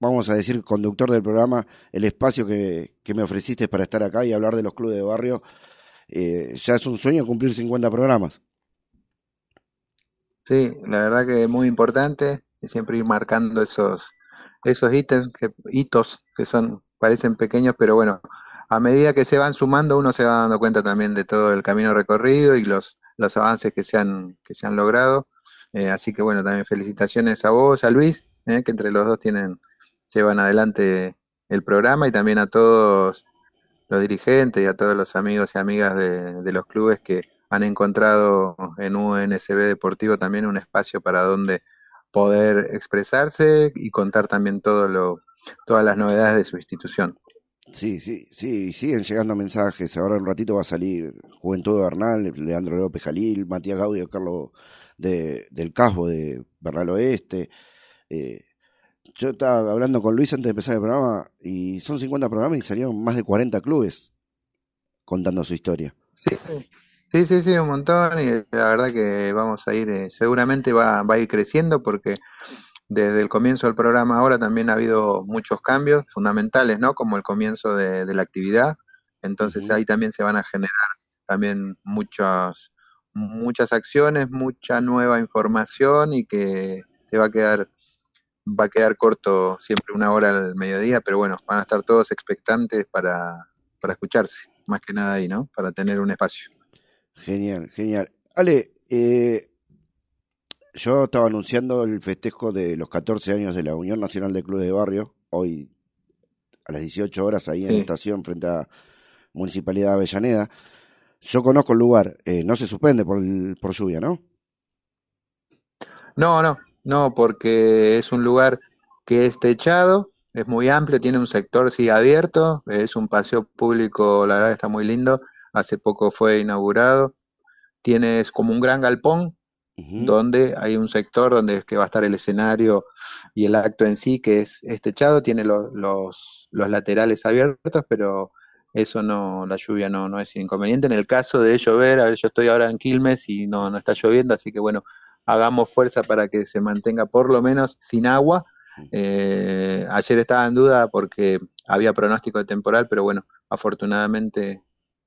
vamos a decir, conductor del programa, el espacio que, que me ofreciste para estar acá y hablar de los clubes de barrio. Eh, ya es un sueño cumplir 50 programas. Sí, la verdad que es muy importante y siempre ir marcando esos, esos ítems que, hitos que son, parecen pequeños, pero bueno, a medida que se van sumando, uno se va dando cuenta también de todo el camino recorrido y los, los avances que se han, que se han logrado. Eh, así que bueno, también felicitaciones a vos, a Luis, eh, que entre los dos tienen, llevan adelante el programa y también a todos los dirigentes y a todos los amigos y amigas de, de los clubes que han encontrado en UNSB Deportivo también un espacio para donde poder expresarse y contar también todo lo, todas las novedades de su institución. Sí, sí, sí, siguen llegando mensajes. Ahora un ratito va a salir Juventud de Bernal, Leandro López Jalil, Matías Gaudio, Carlos de, del Casbo de Bernal Oeste. Eh, yo estaba hablando con Luis antes de empezar el programa y son 50 programas y salieron más de 40 clubes contando su historia. Sí, sí, sí, sí, un montón y la verdad que vamos a ir, eh, seguramente va, va a ir creciendo porque desde el comienzo del programa ahora también ha habido muchos cambios fundamentales, ¿no? Como el comienzo de, de la actividad. Entonces ahí también se van a generar también muchas, muchas acciones, mucha nueva información y que te va a quedar va a quedar corto siempre una hora al mediodía, pero bueno, van a estar todos expectantes para, para escucharse, más que nada ahí, ¿no? Para tener un espacio. Genial, genial. Ale, eh, yo estaba anunciando el festejo de los 14 años de la Unión Nacional de Clubes de Barrio, hoy a las 18 horas ahí en Sí. la estación frente a Municipalidad de Avellaneda. Yo conozco el lugar, eh, no se suspende por, el- por lluvia, ¿no? No, no, no, porque es un lugar que es techado, es muy amplio, tiene un sector sí abierto, es un paseo público, la verdad está muy lindo, hace poco fue inaugurado, tienes como un gran galpón donde hay un sector donde es que va a estar el escenario y el acto en sí, que es, es techado, tiene lo- los, los laterales abiertos, pero eso no, la lluvia no, no es inconveniente. En el caso de llover, a ver, yo estoy ahora en Quilmes y no, no está lloviendo, así que bueno, hagamos fuerza para que se mantenga por lo menos sin agua. Eh, ayer estaba en duda porque había pronóstico de temporal, pero bueno, afortunadamente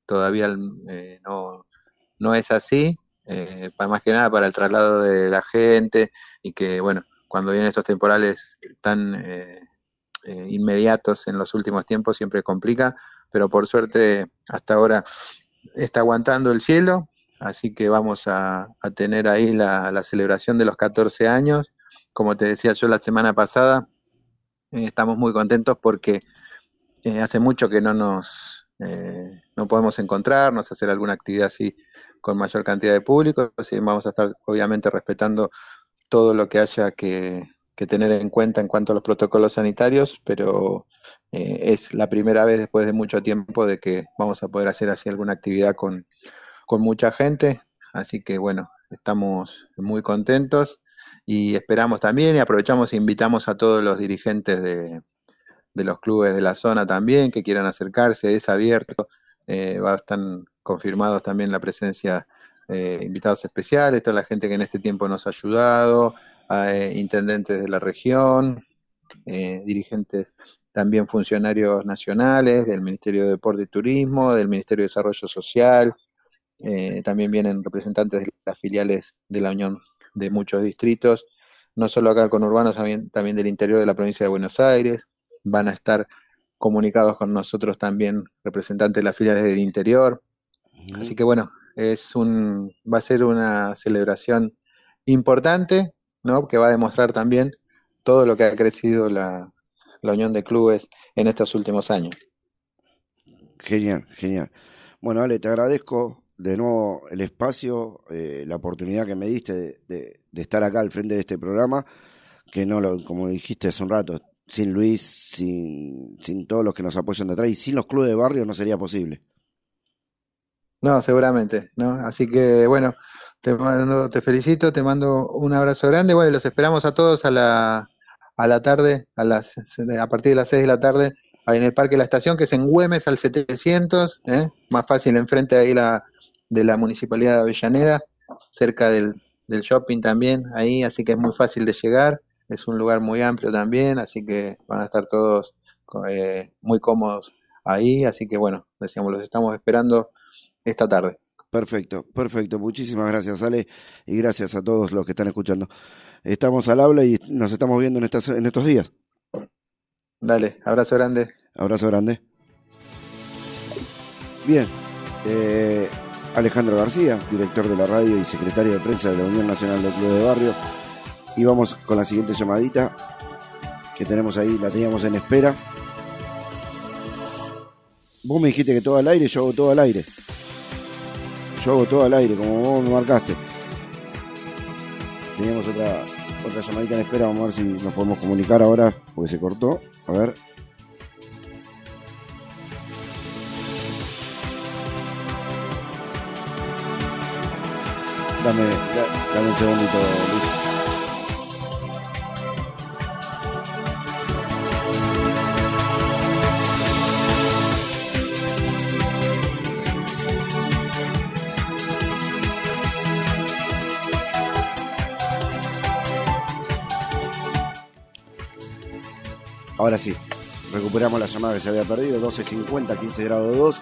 todavía eh, no, no es así, eh, para más que nada para el traslado de la gente y que, bueno, cuando vienen estos temporales tan eh, inmediatos en los últimos tiempos siempre complica, pero por suerte hasta ahora está aguantando el cielo, así que vamos a, a tener ahí la, la celebración de los 14 años. Como te decía yo la semana pasada, estamos muy contentos porque hace mucho que no nos eh, no podemos encontrarnos, hacer alguna actividad así con mayor cantidad de público, así vamos a estar obviamente respetando todo lo que haya que, que tener en cuenta en cuanto a los protocolos sanitarios, pero eh, es la primera vez después de mucho tiempo de que vamos a poder hacer así alguna actividad con, con mucha gente, así que bueno, estamos muy contentos y esperamos también y aprovechamos e invitamos a todos los dirigentes de, de los clubes de la zona también que quieran acercarse, es abierto, eh, va, están confirmados también la presencia de invitados especiales, toda la gente que en este tiempo nos ha ayudado, eh, intendentes de la región, eh, dirigentes también funcionarios nacionales del Ministerio de Deporte y Turismo, del Ministerio de Desarrollo Social, eh, también vienen representantes de las filiales de la Unión de muchos distritos, no solo acá con urbanos, también del interior de la provincia de Buenos Aires, van a estar comunicados con nosotros también representantes de las filiales del interior. Así que bueno, es un, va a ser una celebración importante, ¿no? Que va a demostrar también todo lo que ha crecido la, la Unión de Clubes en estos últimos años. Genial, genial. Bueno, Ale, te agradezco de nuevo el espacio, eh, la oportunidad que me diste de, de- de estar acá al frente de este programa, que no lo, como dijiste hace un rato, sin Luis, sin, sin todos los que nos apoyan detrás y sin los clubes de barrio no sería posible. No, seguramente, ¿no? Así que bueno, te mando, te felicito, te mando un abrazo grande. Bueno, los esperamos a todos a la, a la tarde, a las, a partir de las 6 de la tarde, ahí en el Parque de la Estación, que es en Güemes al 700, ¿eh? Más fácil enfrente ahí la, de la Municipalidad de Avellaneda, cerca del, del shopping también, ahí, así que es muy fácil de llegar. Es un lugar muy amplio también, así que van a estar todos eh, muy cómodos ahí, así que bueno, decíamos, los estamos esperando esta tarde. Perfecto, perfecto. Muchísimas gracias, Ale, y gracias a todos los que están escuchando. Estamos al habla y nos estamos viendo en, estas, en estos días. Dale, abrazo grande. Abrazo grande. Bien, eh, Alejandro García, director de la radio y secretario de prensa de la Unión Nacional del Club de Barrio. Y vamos con la siguiente llamadita que tenemos ahí, la teníamos en espera. Vos me dijiste que todo al aire, yo hago todo al aire. Yo hago todo al aire, como vos me marcaste. Teníamos otra, otra llamadita en espera, vamos a ver si nos podemos comunicar ahora, porque se cortó. A ver. Dame, da- dame un segundito, Luis. Ahora sí, recuperamos la llamada que se había perdido, 12.50, 15 grados 2,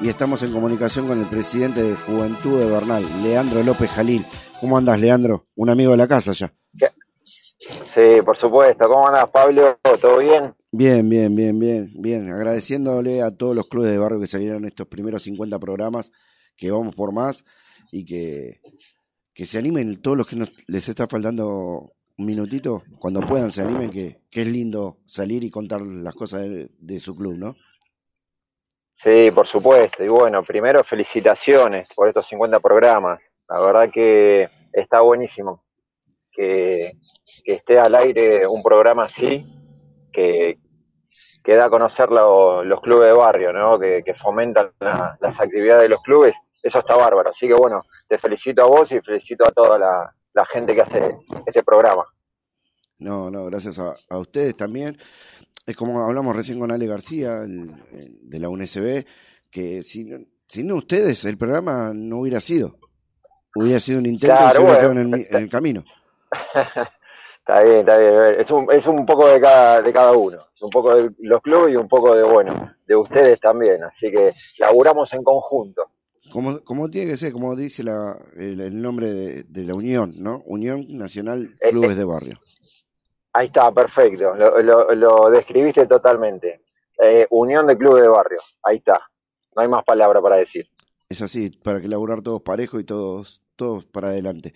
y estamos en comunicación con el presidente de Juventud de Bernal, Leandro López Jalil. ¿Cómo andás, Leandro? Un amigo de la casa ya. Sí, por supuesto. ¿Cómo andás, Pablo? ¿Todo bien? Bien, bien, bien, bien, bien. Agradeciéndole a todos los clubes de barrio que salieron estos primeros 50 programas, que vamos por más y que, que se animen todos los que nos, les está faltando un minutito, cuando puedan se animen, que, es lindo salir y contar las cosas de, su club, ¿no? Sí, por supuesto. Y bueno, primero felicitaciones por estos 50 programas. La verdad que está buenísimo que, esté al aire un programa así, que, que da a conocer lo- los clubes de barrio, ¿no? Que, fomentan la- las actividades de los clubes. Eso está bárbaro. Así que bueno, te felicito a vos y felicito a toda la, la gente que hace este programa. No, no, gracias a, a ustedes también. Es como hablamos recién con Ale García, el- el de la UNSB, que si si no ustedes, el programa no hubiera sido. Hubiera sido un intento y se hubiera bueno, quedado en el, mi- en el camino. Está bien, está bien. Es un, es un poco de cada, de cada uno. Es un poco de los clubes y un poco de, bueno, de ustedes también. Así que laburamos en conjunto. Como, como tiene que ser, como dice la, el, el nombre de, de la Unión, ¿no? Unión Nacional Eh, Clubes eh. de Barrio. Ahí está, perfecto. Lo, lo, lo describiste totalmente. Eh, unión de clubes de barrio. Ahí está. No hay más palabra para decir. Es así, para que laburar todos parejos y todos, todos para adelante.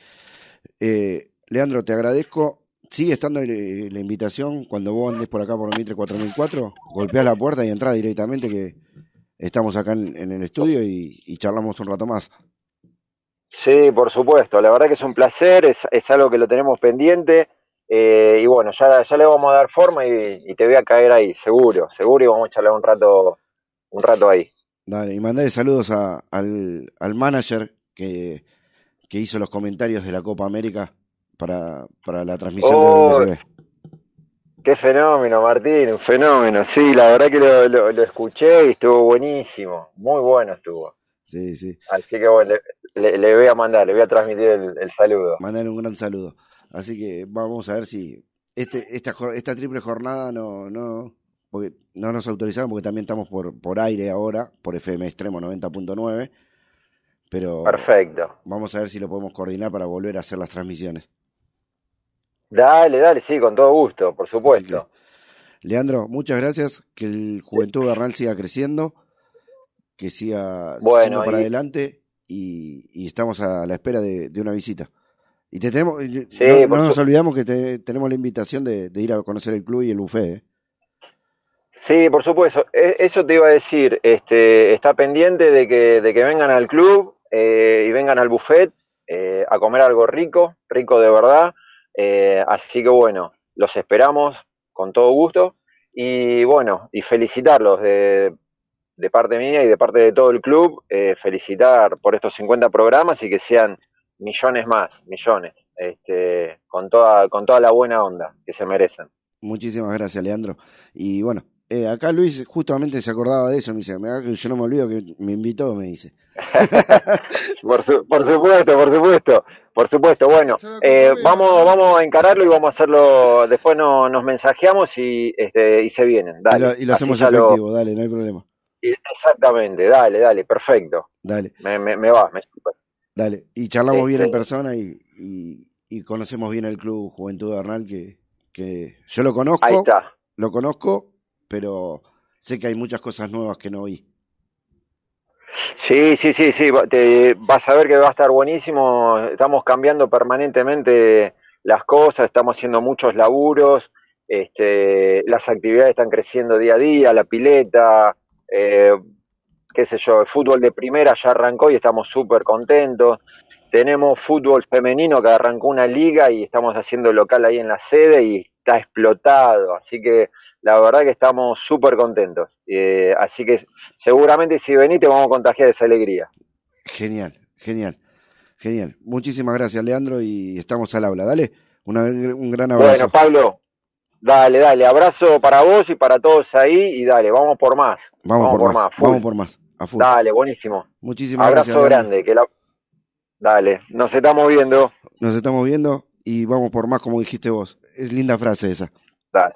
Eh, Leandro, te agradezco. Sigue estando la invitación cuando vos andes por acá por Mitre 4004, golpeás la puerta y entrás directamente que estamos acá en, en el estudio y, y charlamos un rato más. Sí, por supuesto. La verdad que es un placer. Es, es algo que lo tenemos pendiente. Eh, y bueno, ya, ya le vamos a dar forma y, y te voy a caer ahí, seguro, seguro. Y vamos a charlar un rato, un rato ahí. Dale, y mandale saludos a- al, al manager que, que hizo los comentarios de la Copa América para, para la transmisión Oh, de la. Qué fenómeno, Martín, un fenómeno. Sí, la verdad que lo, lo- lo escuché y estuvo buenísimo. Muy bueno estuvo. Sí, sí. Así que bueno, le, le- le voy a mandar, le voy a transmitir el, el saludo. Mandale un gran saludo. Así que vamos a ver si este, esta, triple jornada no, no, porque no nos autorizaron porque también estamos por, por aire ahora, por FM Extremo 90.9. Pero Perfecto. vamos a ver si lo podemos coordinar para volver a hacer las transmisiones. Dale, dale, sí, con todo gusto, por supuesto. Leandro, muchas gracias. Que el Juventud Bernal siga creciendo, que siga Bueno, para y- adelante y, y estamos a la espera de, de una visita. Y te tenemos, Sí, no, nos olvidamos que te- tenemos la invitación de, de ir a conocer el club y el buffet. ¿eh? Sí, por supuesto. E- Eso te iba a decir. Este, está pendiente de que, de que vengan al club eh, y vengan al buffet eh, a comer algo rico, rico de verdad. Eh, así que bueno, los esperamos con todo gusto. Y bueno, y felicitarlos de, parte mía y de parte de todo el club. eh, felicitar por estos 50 programas y que sean millones más, millones, este, con, toda, con toda la buena onda que se merecen. Muchísimas gracias, Leandro. Y bueno, eh, acá Luis justamente se acordaba de eso, me dice, "Mirá que yo no me olvido que me invitó, me dice. Por, su- por supuesto, por supuesto, por supuesto. Bueno, eh, vamos, vamos a encararlo y vamos a hacerlo. Después no- nos mensajeamos y, este, y se vienen. Y Dale. lo, y lo hacemos ya lo- efectivo, dale, no hay problema. Exactamente, dale, dale, perfecto. Dale, Me, me, me va, me super. dale. Y charlamos bien en Este- persona y, y, y conocemos bien el club Juventud de Arnal, que, que yo lo conozco. Ahí está. Lo conozco, pero sé que hay muchas cosas nuevas que no vi. Sí, sí, sí, sí. vas a ver que va a estar buenísimo. Estamos cambiando permanentemente las cosas, estamos haciendo muchos laburos. Este, las actividades están creciendo día a día, la pileta, eh, qué sé yo, el fútbol de primera ya arrancó y estamos súper contentos. Tenemos fútbol femenino que arrancó una liga y estamos haciendo local ahí en la sede y está explotado. Así que la verdad que estamos súper contentos. Eh, así que seguramente si venís te vamos a contagiar esa alegría. Genial, genial, genial. Muchísimas gracias, Leandro, y estamos al habla. Dale, una- un gran abrazo. Bueno, Pablo, dale, dale, abrazo para vos y para todos ahí y dale, vamos por más. vamos, por, más, vamos por más, a full. Dale, buenísimo. Muchísimas Abrazo gracias. Leandro. grande, que la... Dale, nos estamos viendo. Nos estamos viendo y vamos por más, como dijiste vos. Es linda frase esa. Dale,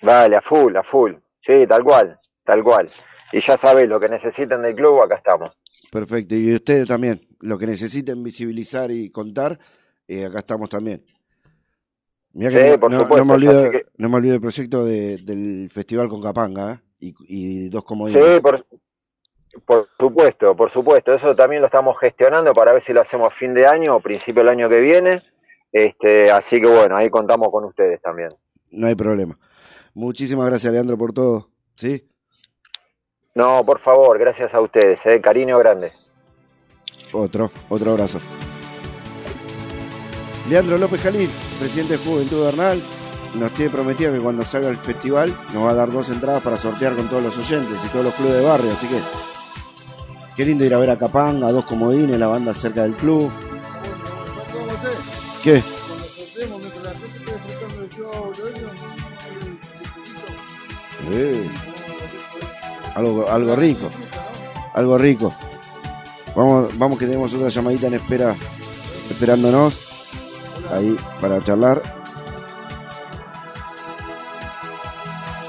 dale, a full, a full. Sí, tal cual, tal cual. Y ya sabés, lo que necesiten del club, acá estamos. Perfecto. Y ustedes también, lo que necesiten visibilizar y contar, eh, acá estamos también. Mirá que Sí, no, por no- no supuesto, me olvido, que- no me olvido del proyecto de- del festival con Capanga ¿eh? y, y dos comodines. Sí, por, por supuesto, por supuesto. Eso también lo estamos gestionando para ver si lo hacemos a fin de año o principio del año que viene. Este, así que bueno, ahí contamos con ustedes también. No hay problema. Muchísimas gracias, Leandro, por todo. ¿Sí? No, por favor, gracias a ustedes, eh, cariño grande. Otro, otro abrazo. Leandro López Jalil, presidente de Juventud de Arnal, nos tiene prometido que cuando salga el festival nos va a dar dos entradas para sortear con todos los oyentes y todos los clubes de barrio, así que qué lindo ir a ver a Capanga, dos comodines, la banda cerca del club. ¿Qué. Eh, algo, algo rico, algo rico. Vamos, vamos que tenemos otra llamadita en espera, esperándonos ahí para charlar.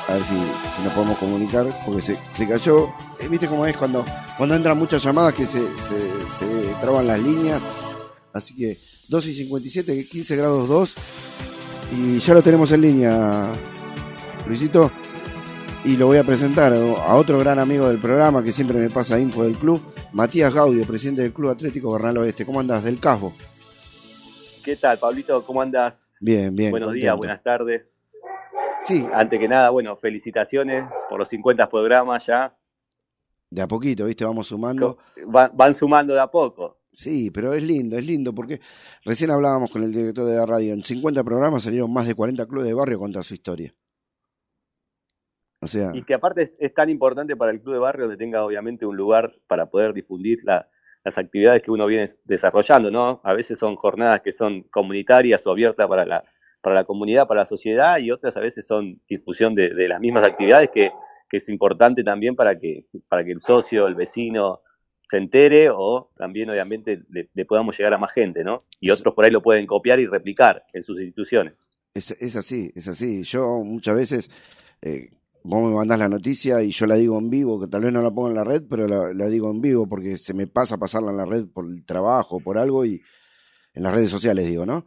A ver si, si nos podemos comunicar, porque se, se cayó. Eh, ¿Viste cómo es cuando, cuando entran muchas llamadas que se, se, se traban las líneas? Así que 2 y 57, 15 grados 2. Y ya lo tenemos en línea, Luisito. Y lo voy a presentar a otro gran amigo del programa que siempre me pasa info del club, Matías Gaudio, presidente del Club Atlético Bernal Oeste. ¿Cómo andás? Del Casbo. ¿Qué tal, Pablito? ¿Cómo andas? Bien, bien. Buenos contento. días, buenas tardes. Sí. Antes que nada, bueno, felicitaciones por los 50 programas ya. De a poquito, ¿viste? Vamos sumando. Van, van sumando de a poco. Sí, pero es lindo, es lindo porque recién hablábamos con el director de la radio. En 50 programas salieron más de 40 clubes de barrio contra su historia. O sea, Y que aparte es, es tan importante para el club de barrio que tenga obviamente un lugar para poder difundir la- las actividades que uno viene desarrollando, ¿no? A veces son jornadas que son comunitarias o abiertas para la, para la comunidad, para la sociedad, y otras a veces son difusión de, de las mismas actividades que, que es importante también para que, para que el socio, el vecino se entere o también obviamente le, le podamos llegar a más gente, ¿no? Y otros por ahí lo pueden copiar y replicar en sus instituciones. es, es así, es así. Yo muchas veces, eh, vos me mandás la noticia y yo la digo en vivo, que tal vez no la pongo en la red, pero la, la digo en vivo porque se me pasa pasarla en la red por el trabajo, por algo y en las redes sociales digo, ¿no?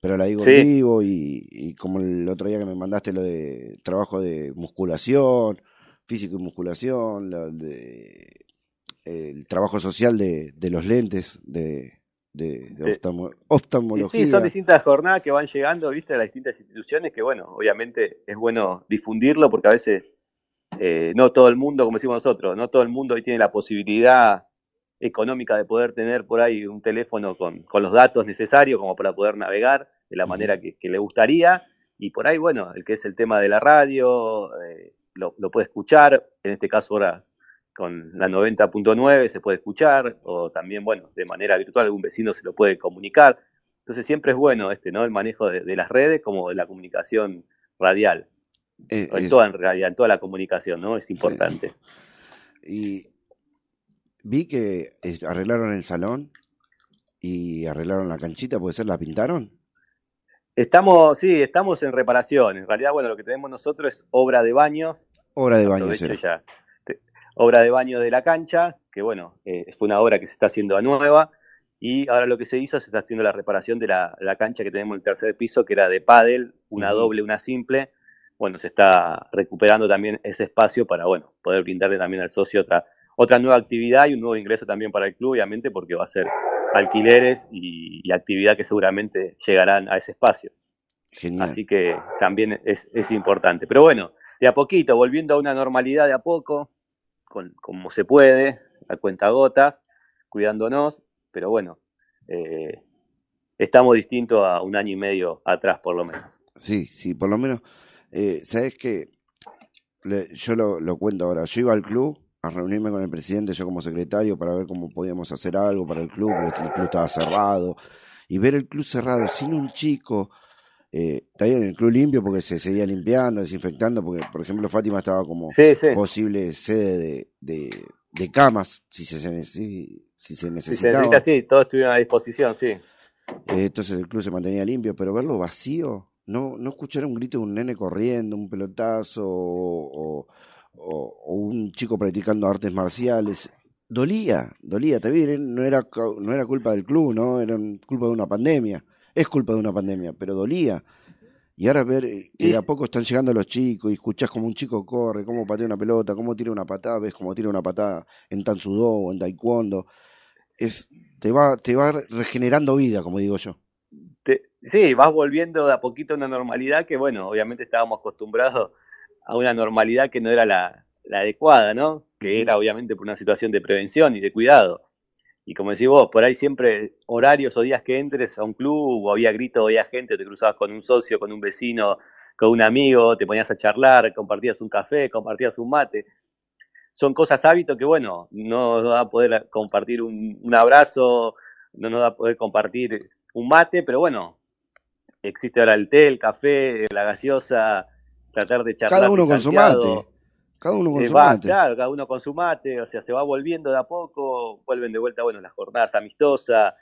Pero la digo Sí. en vivo y, y como el otro día que me mandaste lo de trabajo de musculación, físico y musculación, lo de, el trabajo social de, de los lentes, de, de, de oftalmo- oftalmología. sí, son distintas jornadas que van llegando, viste, a las distintas instituciones, que bueno, obviamente es bueno difundirlo porque a veces eh, no todo el mundo, como decimos nosotros, no todo el mundo hoy tiene la posibilidad económica de poder tener por ahí un teléfono con, con los datos necesarios como para poder navegar de la manera que, que le gustaría. Y por ahí, bueno, el que es el tema de la radio, eh, lo, lo puede escuchar, en este caso ahora con la 90.9 se puede escuchar, o también, bueno, de manera virtual algún vecino se lo puede comunicar. Entonces siempre es bueno este, ¿no? El manejo de, de las redes como de la comunicación radial. Eh, en es- toda en realidad, en toda la comunicación, ¿no? Es importante. Y vi que arreglaron el salón y arreglaron la canchita, ¿puede ser? ¿La pintaron? Estamos, sí, estamos en reparación. En realidad, bueno, lo que tenemos nosotros es obra de baños. Obra de baño, Aprovecho será. ya. Te- Obra de baño de la cancha, que bueno, eh, fue una obra que se está haciendo a nueva. Y ahora lo que se hizo, se está haciendo la reparación de la, la cancha que tenemos en el tercer piso, que era de pádel, una doble, una simple. Bueno, se está recuperando también ese espacio para, bueno, poder brindarle también al socio otra, otra nueva actividad y un nuevo ingreso también para el club, obviamente, porque va a ser alquileres y, y actividad que seguramente llegarán a ese espacio. Genial. Así que también es, es importante. Pero bueno, de a poquito, volviendo a una normalidad de a poco, con, como se puede, a cuenta gotas, cuidándonos, pero bueno, eh, estamos distintos a un año y medio atrás, por lo menos. Sí, sí, por lo menos, eh, ¿sabes qué? Le- yo lo, lo cuento ahora. Yo iba al club a reunirme con el presidente, yo como secretario, para ver cómo podíamos hacer algo para el club, porque el club estaba cerrado. Y ver el club cerrado sin un chico, eh, está bien, el club limpio porque se seguía limpiando, desinfectando, porque por ejemplo Fátima estaba como Sí, sí. posible sede de, de, de camas, si se, si, si se Si se necesitaba. necesita, sí, todos estuvieron a disposición, sí. Eh, entonces el club se mantenía limpio, pero verlo vacío, no, no escuchar un grito de un nene corriendo, un pelotazo o, o- o- o un chico practicando artes marciales, dolía, dolía, está bien, eh, no era, no era culpa del club, ¿no? Era culpa de una pandemia, es culpa de una pandemia, pero dolía. Y ahora ver eh, que de a poco están llegando los chicos y escuchás como un chico corre, cómo patea una pelota, cómo tira una patada, ves cómo tira una patada en Tansudo o en Taekwondo, es, te va, te va regenerando vida, como digo yo. Te- sí, vas volviendo de a poquito a una normalidad que, bueno, obviamente estábamos acostumbrados a una normalidad que no era la, la adecuada, ¿no? Que era obviamente por una situación de prevención y de cuidado. Y como decís vos, por ahí siempre horarios o días que entres a un club o había gritos, o había gente, te cruzabas con un socio, con un vecino, con un amigo, te ponías a charlar, compartías un café, compartías un mate. Son cosas, hábitos que, bueno, no nos da a poder compartir un, un abrazo, no nos da a poder compartir un mate, pero bueno, existe ahora el té, el café, la gaseosa, tratar de charlar Cada uno con su mate. Cada uno con Eh, su va, mate. Claro, cada uno con su mate, o sea, se va volviendo de a poco, vuelven de vuelta, bueno, las jornadas amistosas,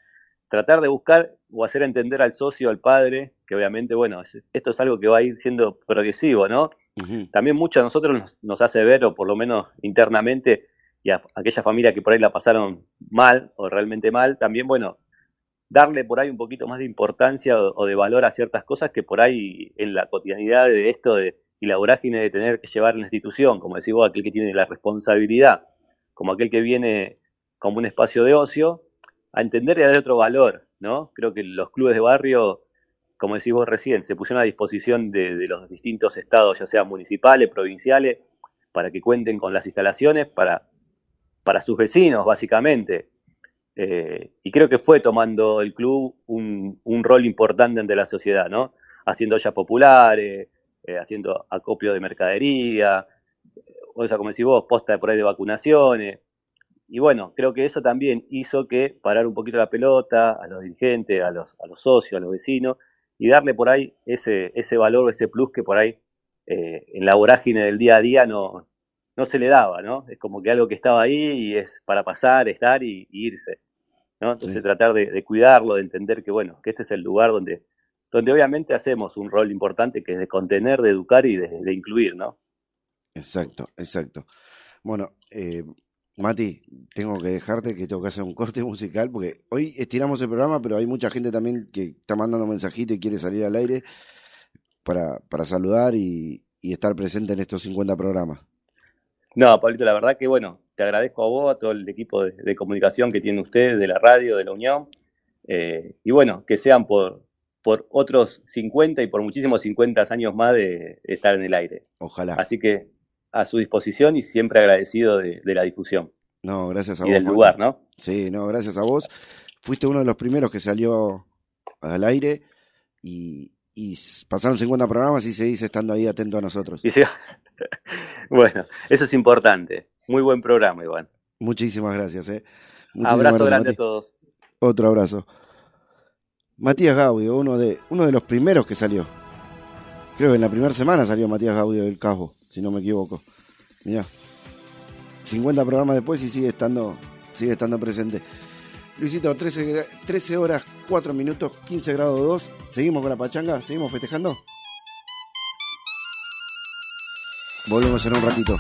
tratar de buscar o hacer entender al socio, al padre, que obviamente, bueno, es- esto es algo que va a ir siendo progresivo, ¿no? También mucho a nosotros nos, nos hace ver, o por lo menos internamente, y a aquellas familias que por ahí la pasaron mal o realmente mal, también, bueno, darle por ahí un poquito más de importancia o, o de valor a ciertas cosas que por ahí en la cotidianidad de esto de, y la vorágine de tener que llevar la institución, como decís vos, aquel que tiene la responsabilidad, como aquel que viene como un espacio de ocio, a entender y darle otro valor, ¿no? Creo que los clubes de barrio, como decís vos recién, se pusieron a disposición de, de los distintos estados, ya sean municipales, provinciales, para que cuenten con las instalaciones para, para sus vecinos, básicamente. Eh, y creo que fue tomando el club un, un rol importante ante la sociedad, ¿no? Haciendo ollas populares, eh, haciendo acopio de mercadería, o sea, como decís vos, posta por ahí de vacunaciones. Y bueno, creo que eso también hizo que parar un poquito la pelota a los dirigentes, a los, a los socios, a los vecinos, y darle por ahí ese, ese valor, ese plus que por ahí eh, en la vorágine del día a día no, no se le daba, ¿no? Es como que algo que estaba ahí y es para pasar, estar y, y irse, ¿no? Entonces Sí. tratar de, de cuidarlo, de entender que, bueno, que este es el lugar donde, donde obviamente hacemos un rol importante que es de contener, de educar y de, de incluir, ¿no? Exacto, exacto. Bueno, eh, Mati, tengo que dejarte que tengo que hacer un corte musical porque hoy estiramos el programa, pero hay mucha gente también que está mandando mensajitos y quiere salir al aire para, para saludar y, y estar presente en estos 50 programas. No, Pablito, la verdad que bueno, te agradezco a vos, a todo el equipo de, de comunicación que tiene ustedes, de la radio, de la Unión, eh, y bueno, que sean por, por otros 50 y por muchísimos 50 años más de, de estar en el aire. Ojalá. Así que a su disposición y siempre agradecido de, de la difusión No, gracias a y vos. del Mati. lugar, ¿no? Sí, no, gracias a vos. Fuiste uno de los primeros que salió al aire y, y pasaron 50 programas y seguís estando ahí atento a nosotros. Y sí, bueno, eso es importante. Muy buen programa, Iván. Muchísimas gracias, eh. Muchísimas Abrazo gracias, grande a todos. Otro abrazo. Matías Gaudio, uno de, uno de los primeros que salió. Creo que en la primera semana salió Matías Gaudio del Cabo, si no me equivoco. Mirá. 50 programas después y sigue estando, sigue estando presente. Luisito, 13, gra- 13 horas 4 minutos, 15 grados 2. ¿Seguimos con la pachanga? ¿Seguimos festejando? Volvemos en un ratito.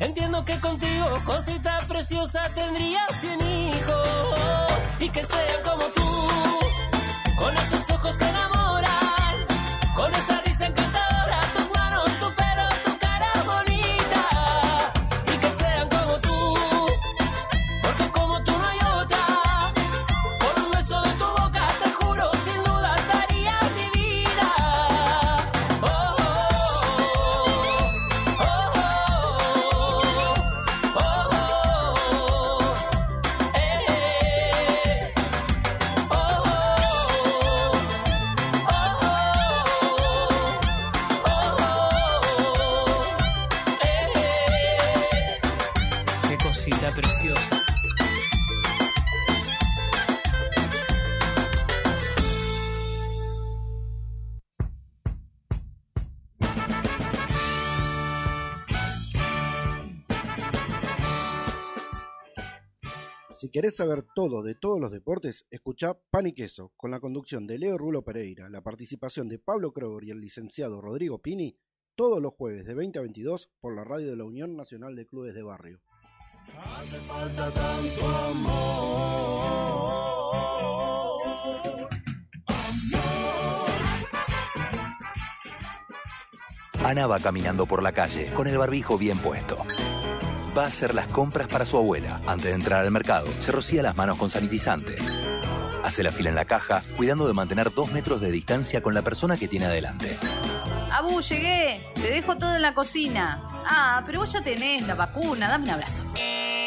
Entiendo que contigo, cosita preciosa, tendría cien hijos. Y que sean como querés saber todo de todos los deportes, escuchá Pan y Queso, con la conducción de Leo Rulo Pereira, la participación de Pablo Kroger y el licenciado Rodrigo Pini, todos los jueves de 20 a 22 por la radio de la Unión Nacional de Clubes de Barrio. Hace falta tanto amor. Ana va caminando por la calle con el barbijo bien puesto. Va a hacer las compras para su abuela. Antes de entrar al mercado, se rocía las manos con sanitizante. Hace la fila en la caja, cuidando de mantener dos metros de distancia con la persona que tiene adelante. Abu, llegué. Te dejo todo en la cocina. Ah, pero vos ya tenés la vacuna. Dame un abrazo.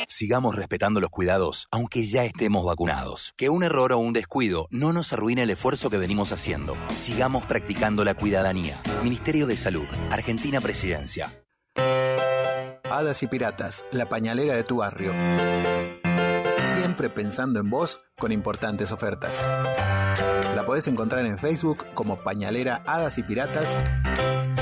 Sigamos respetando los cuidados, aunque ya estemos vacunados. Que un error o un descuido no nos arruine el esfuerzo que venimos haciendo. Sigamos practicando la cuidadanía. Ministerio de Salud, Argentina Presidencia. Hadas y Piratas, la pañalera de tu barrio. Siempre pensando en vos con importantes ofertas. La podés encontrar en Facebook como Pañalera Hadas y Piratas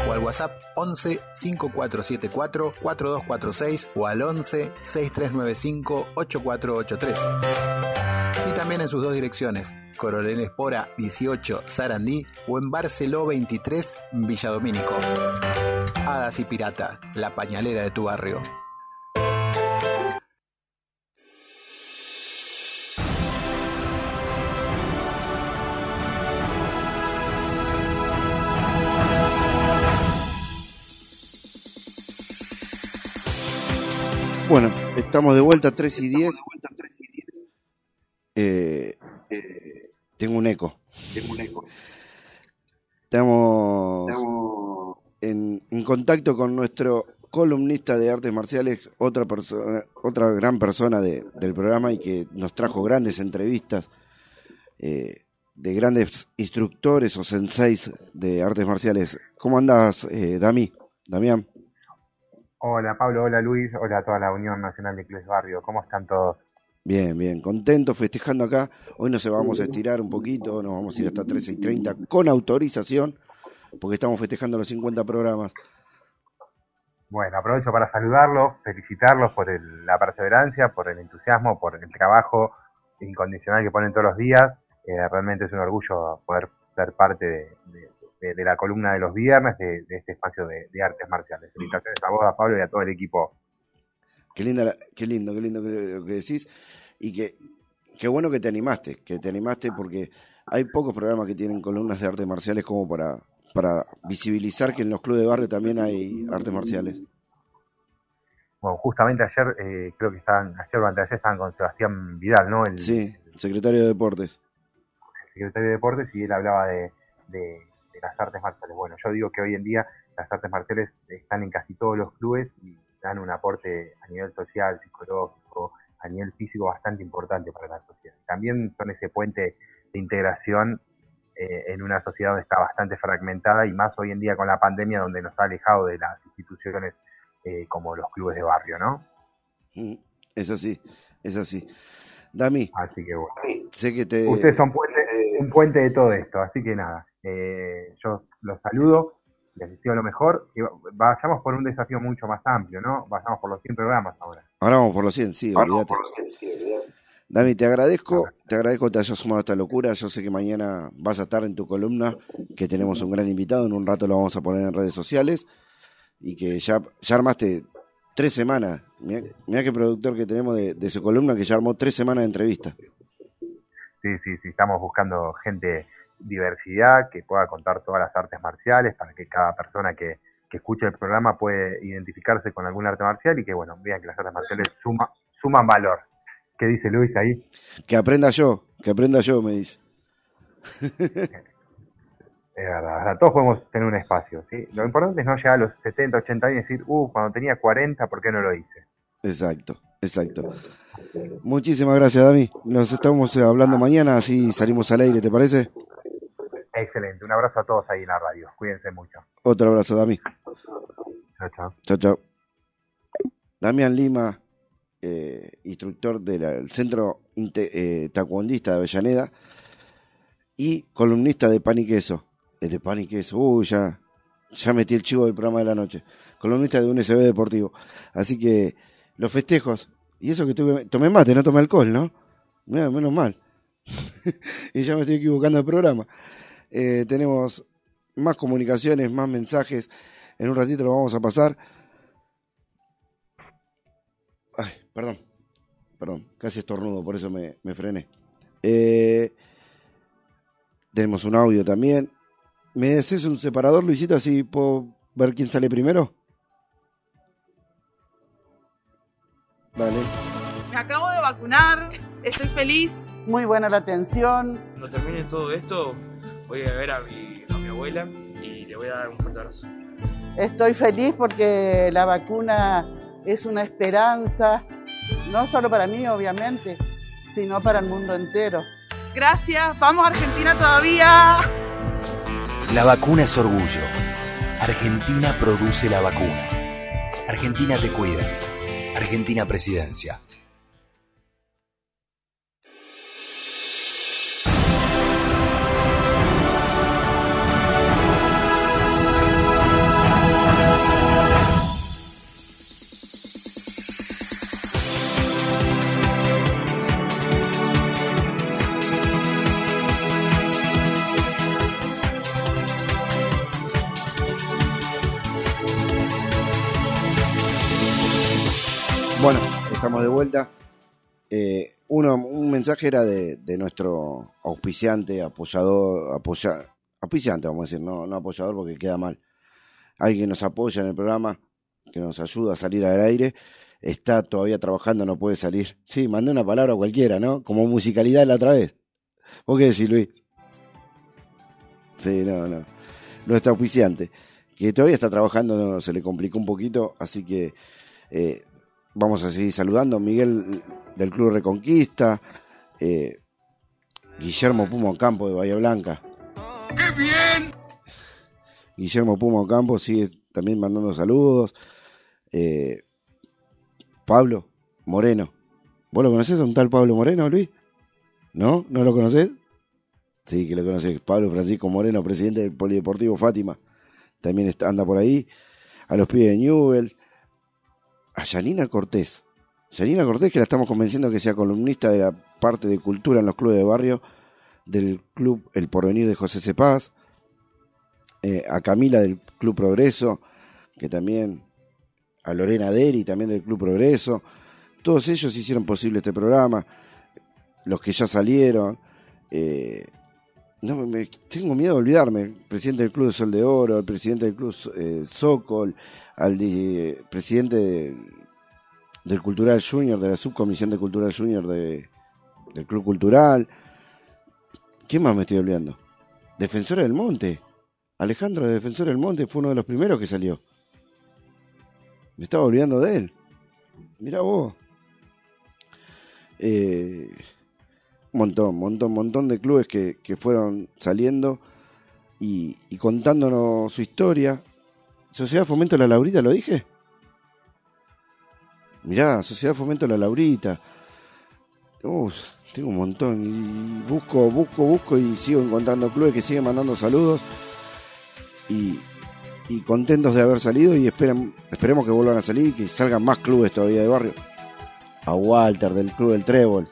o al WhatsApp 11 5474 4246 o al 11 6395 8483. También en sus dos direcciones, Coronel Espora 18 Sarandí o en Barceló 23 Villadomínico. Hadas y Pirata, la pañalera de tu barrio. Bueno, estamos de vuelta 3 y 10. Eh, tengo un eco. Tengo un eco. Estamos en, en contacto con nuestro columnista de artes marciales, otra persona, otra gran persona de- del programa y que nos trajo grandes entrevistas eh, de grandes instructores o senseis de artes marciales. ¿Cómo andas, eh, Dami? Damián. Hola Pablo, hola Luis, hola a toda la Unión Nacional de Clubes Barrio, ¿cómo están todos? Bien, bien, contento, festejando acá. Hoy nos vamos a estirar un poquito, nos vamos a ir hasta 13 y 30 con autorización, porque estamos festejando los 50 programas. Bueno, aprovecho para saludarlos, felicitarlos por el- la perseverancia, por el entusiasmo, por el trabajo incondicional que ponen todos los días. Eh, realmente es un orgullo poder ser parte de, de- de- de la columna de los viernes de, este espacio de, de artes marciales. Felicitaciones a vos, a Pablo y a todo el equipo. Qué, linda, qué lindo, qué lindo que- lo que decís. Y que, qué bueno que te animaste, que te animaste porque hay pocos programas que tienen columnas de artes marciales como para, para visibilizar que en los clubes de barrio también hay artes marciales. Bueno, justamente ayer, eh, creo que estaban, ayer o anteayer estaban con Sebastián Vidal, ¿no? El, Sí, secretario de Deportes. secretario de Deportes y él hablaba de, de- de las artes marciales. Bueno, yo digo que hoy en día las artes marciales están en casi todos los clubes y dan un aporte a nivel social, psicológico, a nivel físico bastante importante para la sociedad. También son ese puente de integración eh, en una sociedad donde está bastante fragmentada y más hoy en día con la pandemia donde nos ha alejado de las instituciones eh, como los clubes de barrio, ¿no? Mm, Es así, es así. Dami, Así que bueno. sé que te... Ustedes son puente, un puente de todo esto, así que nada, eh, yo los saludo, les deseo lo mejor y vayamos por un desafío mucho más amplio, ¿no? Vayamos por los 100 programas ahora. Ahora vamos por los 100, sí, olvídate. Dami, te agradezco, te agradezco que te hayas sumado a esta locura. Yo sé que mañana vas a estar en tu columna, que tenemos un gran invitado, en un rato lo vamos a poner en redes sociales, y que ya, ya armaste tres semanas. Mira qué productor que tenemos de, de su columna, que ya armó tres semanas de entrevista. Sí, sí, sí, estamos buscando gente, diversidad, que pueda contar todas las artes marciales, para que cada persona que, que escuche el programa puede identificarse con algún arte marcial y que, bueno, vean que las artes marciales suma, suman valor. ¿Qué dice Luis ahí? Que aprenda yo, que aprenda yo, me dice. Es verdad, todos podemos tener un espacio, ¿sí? Lo importante es no llegar a los 70, 80 años y decir, uh, cuando tenía 40, ¿por qué no lo hice? Exacto, exacto. Muchísimas gracias, Dami. Nos estamos hablando mañana, así salimos al aire, ¿te parece? Un abrazo a todos ahí en la radio, cuídense mucho. Otro abrazo, Dami. Chao, chao. Chao, chao. Damián Lima, eh, instructor del Centro eh, Taekwondista de Avellaneda y columnista de Pan y Queso. Es de Pan y Queso. Uy, ya, ya metí el chivo del programa de la noche. Columnista de un SB Deportivo. Así que los festejos. Y eso que tuve, tomé mate, no tomé alcohol, ¿no? Mira, menos mal. y ya me estoy equivocando del programa. Eh, tenemos más comunicaciones, más mensajes. En un ratito lo vamos a pasar. Ay, perdón. Perdón, casi estornudo, por eso me, me frené. Eh, tenemos un audio también. ¿Me desees un separador, Luisito? Así puedo ver quién sale primero. Vale. Me acabo de vacunar, estoy feliz. Muy buena la atención. Cuando termine todo esto, voy a ver a mi, a mi abuela y le le voy a dar un fuerte abrazo. Estoy feliz porque la vacuna es una esperanza, no solo para mí, obviamente, sino para el mundo entero. Gracias, vamos Argentina todavía. La vacuna es orgullo. Argentina produce la vacuna. Argentina te cuida. Argentina Presidencia. Estamos de vuelta. Eh, uno, un mensaje era de, nuestro auspiciante, apoyador, apoya, auspiciante, vamos a decir, no, no apoyador porque queda mal. Alguien que nos apoya en el programa, que nos ayuda a salir al aire, está todavía trabajando, no puede salir. Sí, mandé una palabra cualquiera, ¿no? Como musicalidad la otra vez. ¿Vos qué decís, Luis? Sí, no, no. Nuestro auspiciante, que todavía está trabajando, se le complicó un poquito, así que eh, vamos a seguir saludando. Miguel del Club Reconquista, eh, Guillermo Puma Campo de Bahía Blanca. ¡Qué bien! Guillermo Puma Campo sigue también mandando saludos. Eh, Pablo Moreno. ¿Vos lo conocés a un tal Pablo Moreno, Luis? ¿No? ¿No lo conocés? Sí, que lo conocés. Pablo Francisco Moreno, presidente del Polideportivo Fátima. También está- anda por ahí. A los pibes de Newell. A Yanina Cortés. Yanina Cortés, que la estamos convenciendo que sea columnista de la parte de cultura en los clubes de barrio del club El Porvenir de José Cepaz. Eh, a Camila del Club Progreso, que también. A Lorena Deri, también del Club Progreso. Todos ellos hicieron posible este programa. Los que ya salieron. Eh, no, me, tengo miedo de olvidarme. Presidente del Club de Sol de Oro, el presidente del Club eh, al de- presidente de- del Cultural Junior, de la subcomisión de Cultural Junior de, del Club Cultural. ¿Quién más me estoy olvidando? Defensor del Monte. Alejandro de Defensor del Monte fue uno de los primeros que salió. Me estaba olvidando de él. Mira vos. Eh, montón, montón, montón de clubes que, que fueron saliendo y, contándonos su historia. Sociedad Fomento La Laurita, ¿lo dije? Mirá, Sociedad Fomento La Laurita. Uf, tengo un montón. Y busco, busco, busco y sigo encontrando clubes que siguen mandando saludos. Y, contentos de haber salido y esperemos que vuelvan a salir y que salgan más clubes todavía de barrio. A Walter del Club del Trébol.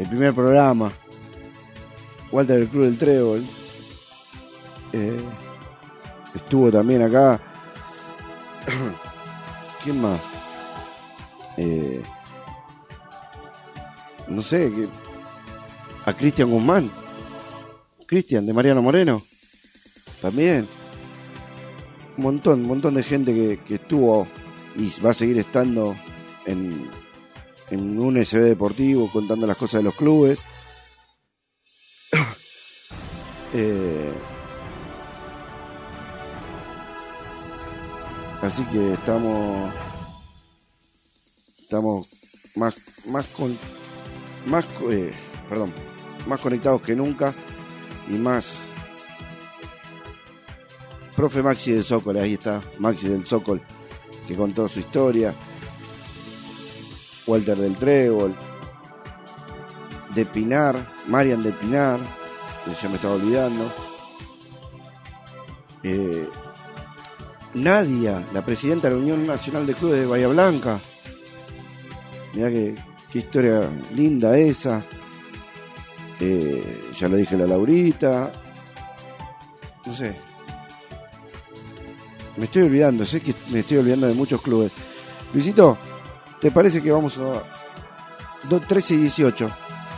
El primer programa. Walter del Club del Trébol. Eh, estuvo también acá. ¿Quién más? Eh, no sé, a Cristian Guzmán. Cristian, de Mariano Moreno. También. Un montón, un montón de gente que, que estuvo y va a seguir estando en, en un SB deportivo contando las cosas de los clubes. Eh, así que estamos estamos más más con más eh, perdón más conectados que nunca y más profe Maxi del Zócol ahí está Maxi del Zócol que contó su historia Walter del Trébol de Pinar Marian de Pinar que ya me estaba olvidando eh, Nadia la presidenta de la Unión Nacional de Clubes de Bahía Blanca Mirá que, qué historia linda esa. Eh, ya lo dije la Laurita. No sé. Me estoy olvidando, sé que me estoy olvidando de muchos clubes. Luisito, ¿te parece que vamos a do- 13 y 18?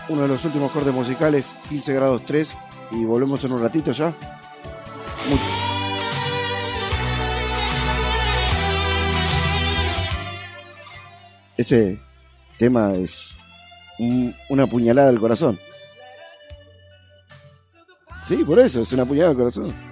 Uno de los últimos cortes musicales, 15 grados 3, y volvemos en un ratito ya. Ese tema es un- una puñalada al corazón. Sí, por eso, es una puñalada al corazón.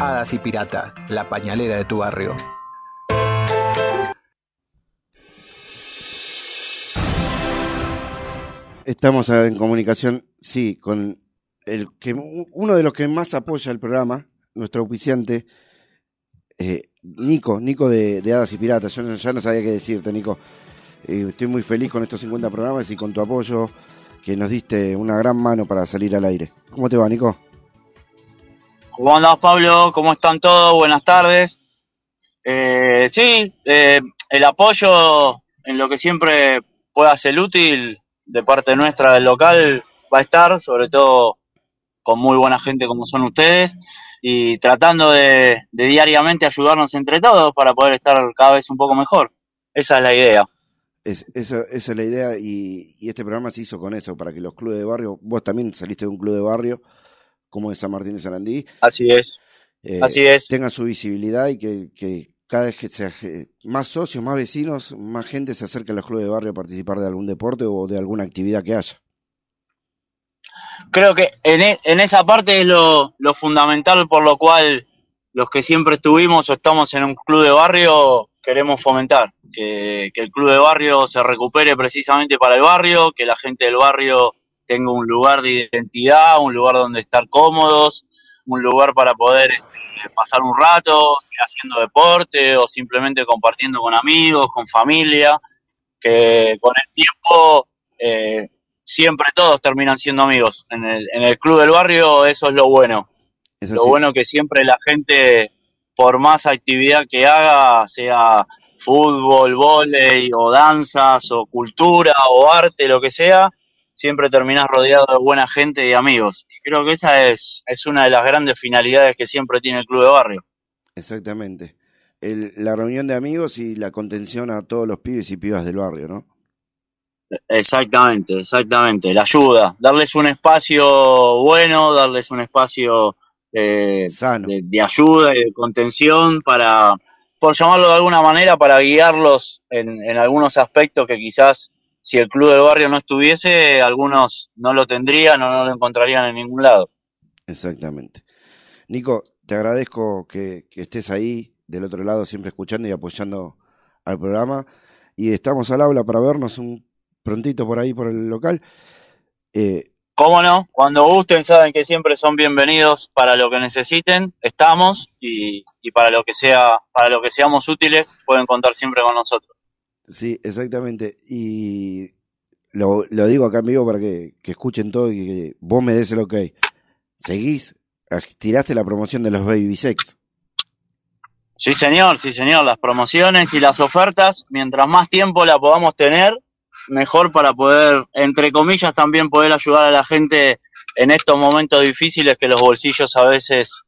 Hadas y Pirata, la pañalera de tu barrio. Estamos en comunicación, sí, con el que uno de los que más apoya el programa, nuestro auspiciante, eh, Nico, Nico de, Hadas y Piratas. Yo ya no sabía qué decirte, Nico. Eh, estoy muy feliz con estos 50 programas y con tu apoyo, que nos diste una gran mano para salir al aire. ¿Cómo te va, Nico? ¿Cómo andás, Pablo? ¿Cómo están todos? Buenas tardes. Eh, sí, eh, el apoyo en lo que siempre pueda ser útil de parte nuestra del local va a estar, sobre todo con muy buena gente como son ustedes, y tratando de, de diariamente ayudarnos entre todos para poder estar cada vez un poco mejor. Esa es la idea. Es, eso, esa es la idea y, y este programa se hizo con eso, para que los clubes de barrio, vos también saliste de un club de barrio como de San Martín de Sarandí, Así es. eh, Así es. tengan su visibilidad y que, que cada vez que sea más socios, más vecinos, más gente se acerque a los clubes de barrio a participar de algún deporte o de alguna actividad que haya. creo que en, e- en esa parte es lo, lo fundamental por lo cual los que siempre estuvimos o estamos en un club de barrio queremos fomentar, que, que el club de barrio se recupere precisamente para el barrio, que la gente del barrio tenga un lugar de identidad, un lugar donde estar cómodos, un lugar para poder este, pasar un rato haciendo deporte o simplemente compartiendo con amigos, con familia, que con el tiempo eh, siempre todos terminan siendo amigos. En el, en el club del barrio eso es lo bueno. Eso lo sí. bueno que siempre la gente, por más actividad que haga, sea fútbol, vóley o danzas o cultura o arte, lo que sea, siempre terminás rodeado de buena gente y amigos. Y creo que esa es, es una de las grandes finalidades que siempre tiene el club de barrio. Exactamente. El- la reunión de amigos y la contención a todos los pibes y pibas del barrio, ¿no? Exactamente, exactamente. La ayuda, darles un espacio bueno, darles un espacio eh, de, de ayuda y de contención para, por llamarlo de alguna manera, para guiarlos en, en algunos aspectos que quizás si el club del barrio no estuviese, algunos no lo tendrían o no lo encontrarían en ningún lado. Exactamente. Nico, te agradezco que, que estés ahí del otro lado, siempre escuchando y apoyando al programa. Y estamos al habla para vernos un prontito por ahí, por el local. Eh, ¿Cómo no? Cuando gusten, saben que siempre son bienvenidos para lo que necesiten, estamos y, y para lo que sea, para lo que seamos útiles, pueden contar siempre con nosotros. Sí, exactamente. Y lo, lo digo acá en vivo para que, que escuchen todo y que vos me des el ok. Seguís, ah, tiraste la promoción de los Baby Sex. Sí, señor, sí, señor. Las promociones y las ofertas, mientras más tiempo la podamos tener, mejor para poder, entre comillas, también poder ayudar a la gente en estos momentos difíciles que los bolsillos a veces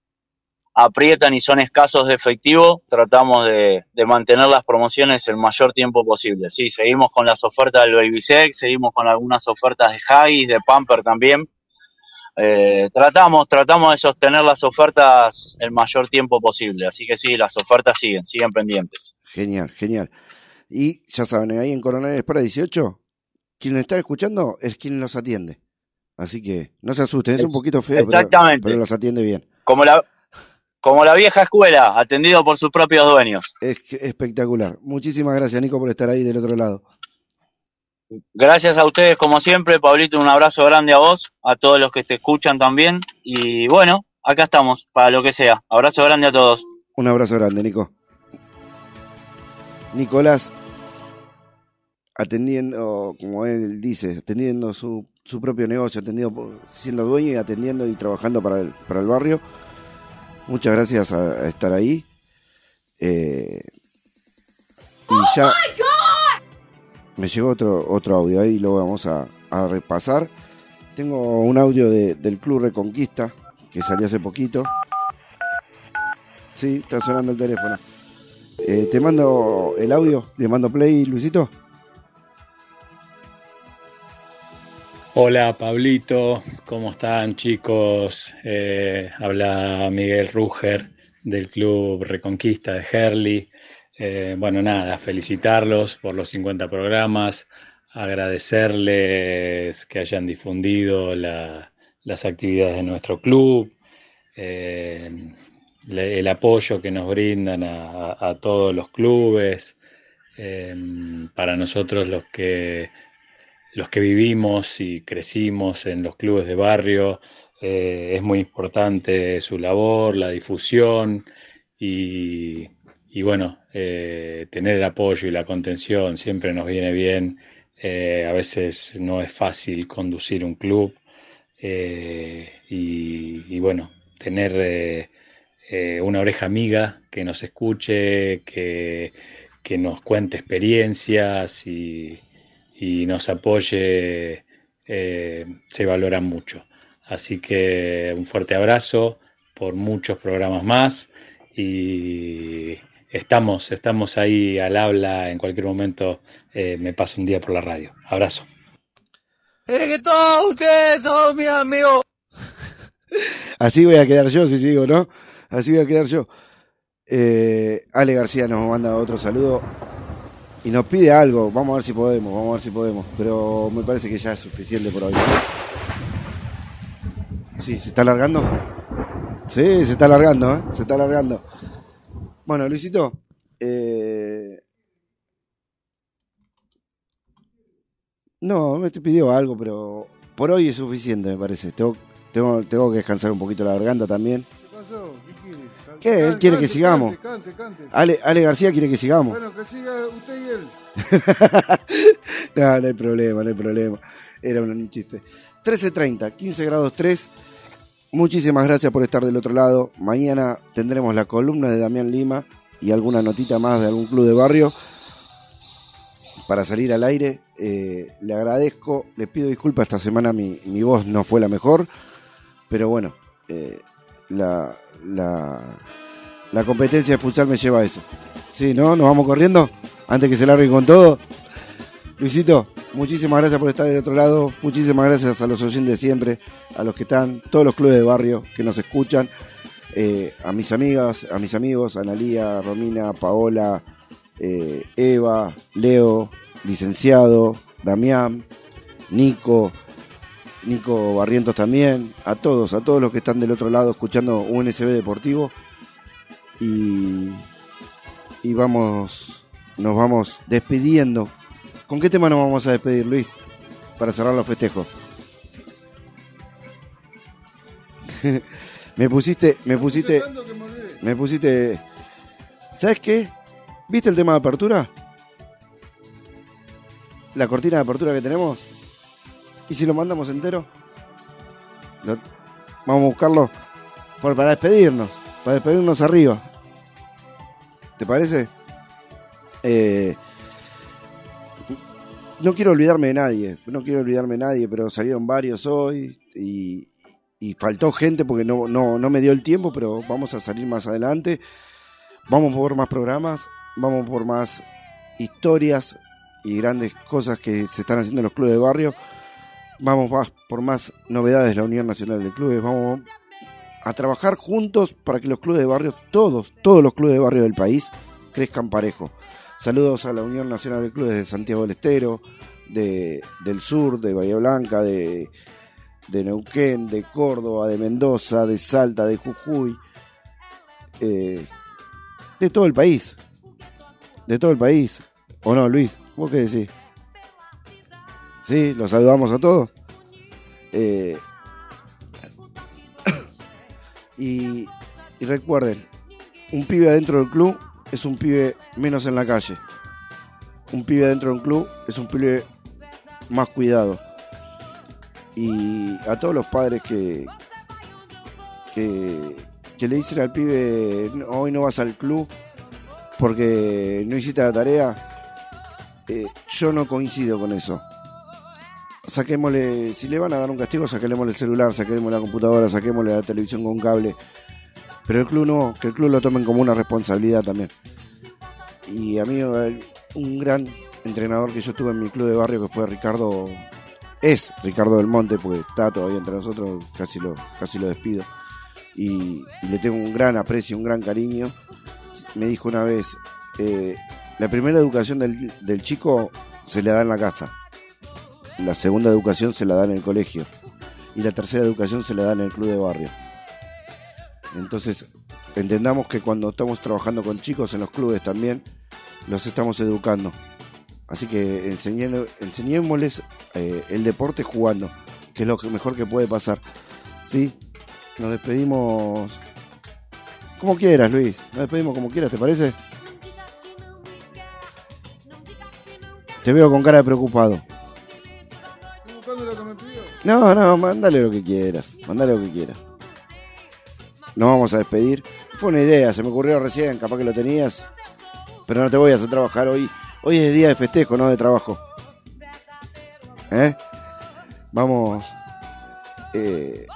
aprietan y son escasos de efectivo. Tratamos de, de mantener las promociones el mayor tiempo posible. Sí, seguimos con las ofertas del Baby Sex, seguimos con algunas ofertas de Huggies, de Pamper también. Eh, tratamos, tratamos de sostener las ofertas el mayor tiempo posible. Así que sí, las ofertas siguen, siguen pendientes. Genial, genial. Y ya saben, ahí en Coronel Espera 18, quien está escuchando es quien los atiende. Así que no se asusten, es un poquito feo, pero, exactamente. pero los atiende bien. Como la, como la vieja escuela, atendido por sus propios dueños. Es espectacular. Muchísimas gracias, Nico, por estar ahí del otro lado. Gracias a ustedes, como siempre, Pablito, un abrazo grande a vos, a todos los que te escuchan también. Y bueno, acá estamos, para lo que sea. Abrazo grande a todos. Un abrazo grande, Nico. Nicolás, atendiendo, como él dice, atendiendo su, su propio negocio, atendiendo, siendo dueño y atendiendo y trabajando para el, para el barrio. Muchas gracias a, a estar ahí. Eh, y ya me llegó otro, otro audio ahí, lo vamos a, a repasar. Tengo un audio de- del Club Reconquista que salió hace poquito. Sí, está sonando el teléfono. Eh, te mando el audio, le mando play, Luisito. Hola Pablito, ¿cómo están chicos? Eh, habla Miguel Ruger del Club Reconquista de Herley. Eh, bueno, nada, felicitarlos por los 50 programas, agradecerles que hayan difundido la- las actividades de nuestro club, eh, el apoyo que nos brindan a todos los clubes. Eh, para nosotros los que los que vivimos y crecimos en los clubes de barrio, eh, es muy importante su labor, la difusión y, y bueno, eh, tener el apoyo y la contención siempre nos viene bien. Eh, a veces no es fácil conducir un club y, y bueno, tener una oreja amiga que nos escuche, que, que nos cuente experiencias y, y nos apoye, eh, se valora mucho. Así que un fuerte abrazo por muchos programas más y estamos, estamos ahí al habla. En cualquier momento eh, me paso un día por la radio. Abrazo. Es que todos ustedes son mis amigos. Así voy a quedar yo, si sigo, ¿no? Así voy a quedar yo. Eh, Ale García nos manda otro saludo y nos pide algo. Vamos a ver si podemos, vamos a ver si podemos. Pero me parece que ya es suficiente por hoy. Sí, ¿se está alargando? Sí, se está alargando, ¿eh? Se está alargando. Bueno, Luisito, eh... no, me te pidió algo, pero por hoy es suficiente, me parece. Tengo- Tengo, que descansar un poquito la garganta también. ¿Qué pasó? ¿Qué. Él cante, quiere que sigamos. Cante. Ale, Ale García quiere que sigamos. Bueno, que siga usted y él. no, no hay problema, no hay problema. Era un, un chiste. 13.30, 15 grados 3. Muchísimas gracias por estar del otro lado. Mañana tendremos la columna de Damián Lima y alguna notita más de algún club de barrio para salir al aire. Eh, le agradezco, les pido disculpas, esta semana mi, mi voz no fue la mejor, pero bueno, eh, la, la, la competencia de futsal me lleva a eso. Sí, ¿no? ¿Nos vamos corriendo? Antes que se largue con todo. Luisito, muchísimas gracias por estar del otro lado. Muchísimas gracias a los oyentes de siempre, a los que están, todos los clubes de barrio que nos escuchan, eh, a mis amigas, a mis amigos, Analía, Romina, Paola, eh, Eva, Leo, licenciado, Damián, Nico, Nico Barrientos también, a todos, a todos los que están del otro lado escuchando UNSB Deportivo. Y, y vamos, nos vamos despidiendo. ¿Con qué tema nos vamos a despedir, Luis? Para cerrar los festejos. me pusiste, me pusiste, me pusiste. ¿Sabes qué? ¿Viste el tema de apertura? La cortina de apertura que tenemos. ¿Y si lo mandamos entero? Lo- Vamos a buscarlo por- para despedirnos. Para despedirnos arriba. ¿Te parece? Eh, no quiero olvidarme de nadie. No quiero olvidarme de nadie, pero salieron varios hoy. Y, faltó gente porque no, no, no me dio el tiempo, pero vamos a salir más adelante. Vamos por más programas. Vamos por más historias y grandes cosas que se están haciendo en los clubes de barrio. Vamos más por más novedades de la Unión Nacional de Clubes. Vamos a trabajar juntos para que los clubes de barrio, todos, todos los clubes de barrio del país, crezcan parejo. Saludos a la Unión Nacional de Clubes de Santiago del Estero, de, del sur, de Bahía Blanca, de, de Neuquén, de Córdoba, de Mendoza, de Salta, de Jujuy, eh, de todo el país. De todo el país. ¿O no, Luis? ¿Vos qué decís? Sí, los saludamos a todos. Eh, y, recuerden, un pibe adentro del club es un pibe menos en la calle. Un pibe adentro de un club es un pibe más cuidado. Y a todos los padres que, que, le dicen al pibe, "No, hoy no vas al club porque no hiciste la tarea, eh, yo no coincido con eso. Saquémosle, si le van a dar un castigo, saquémosle el celular, saquémosle la computadora, saquémosle la televisión con cable. Pero el club no, que el club lo tomen como una responsabilidad también. Y a mí, un gran entrenador que yo tuve en mi club de barrio, que fue Ricardo, es Ricardo del Monte, porque está todavía entre nosotros, casi lo, casi lo despido. Y, y le tengo un gran aprecio, un gran cariño. Me dijo una vez, eh, la primera educación del, del chico se le da en la casa. La segunda educación se la da en el colegio. Y la tercera educación se la da en el club de barrio. Entonces, entendamos que cuando estamos trabajando con chicos en los clubes también, los estamos educando. Así que enseñémosles eh, el deporte jugando, que es lo mejor que puede pasar. ¿Sí? Nos despedimos como quieras, Luis. Nos despedimos como quieras, ¿te parece? Te veo con cara de preocupado. No, no, mándale lo que quieras. Mándale lo que quieras. Nos vamos a despedir. Fue una idea, se me ocurrió recién, capaz que lo tenías. Pero no te voy a hacer trabajar hoy. Hoy es día de festejo, no de trabajo. ¿Eh? Vamos eh,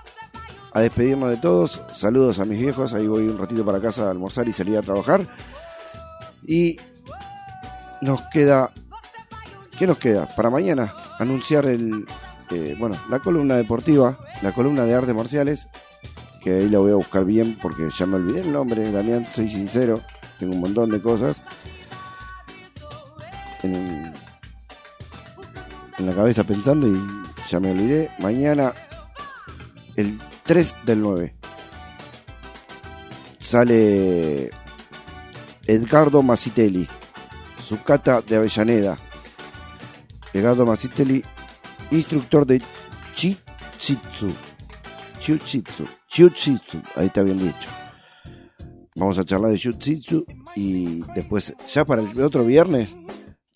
a despedirnos de todos. Saludos a mis viejos. Ahí voy un ratito para casa a almorzar y salir a trabajar. Y nos queda. ¿Qué nos queda? Para mañana anunciar el. Bueno, la columna deportiva, la columna de artes marciales. Que ahí la voy a buscar bien porque ya me olvidé el nombre, Damián, soy sincero. Tengo un montón de cosas en, la cabeza pensando y ya me olvidé. Mañana, el 3 del 9, sale Edgardo Masitelli, su cata de Avellaneda. Edgardo Masitelli, instructor de Jiu-Jitsu. Jiu-Jitsu. Jiu-Jitsu. Ahí está bien dicho. Vamos a charlar de Jiu-Jitsu y después, ya para el otro viernes,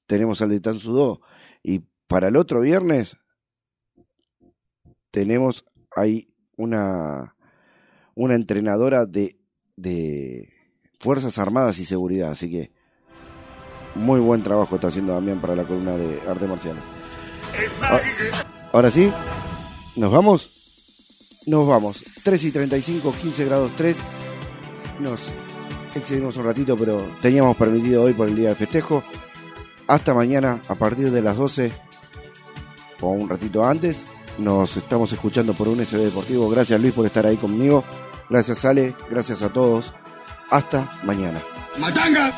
tenemos al de Tansudo. Y para el otro viernes, tenemos ahí una, una entrenadora de, de Fuerzas Armadas y Seguridad. Así que muy buen trabajo está haciendo Damián para la columna de artes marciales. Ah, Ahora sí, ¿nos vamos? Nos vamos. 3 y 35, 15 grados 3. Nos excedimos un ratito, pero teníamos permitido hoy por el día de festejo. Hasta mañana a partir de las 12 o un ratito antes. Nos estamos escuchando por un SB Deportivo. Gracias Luis por estar ahí conmigo. Gracias Ale, gracias a todos. Hasta mañana. ¡Matanga!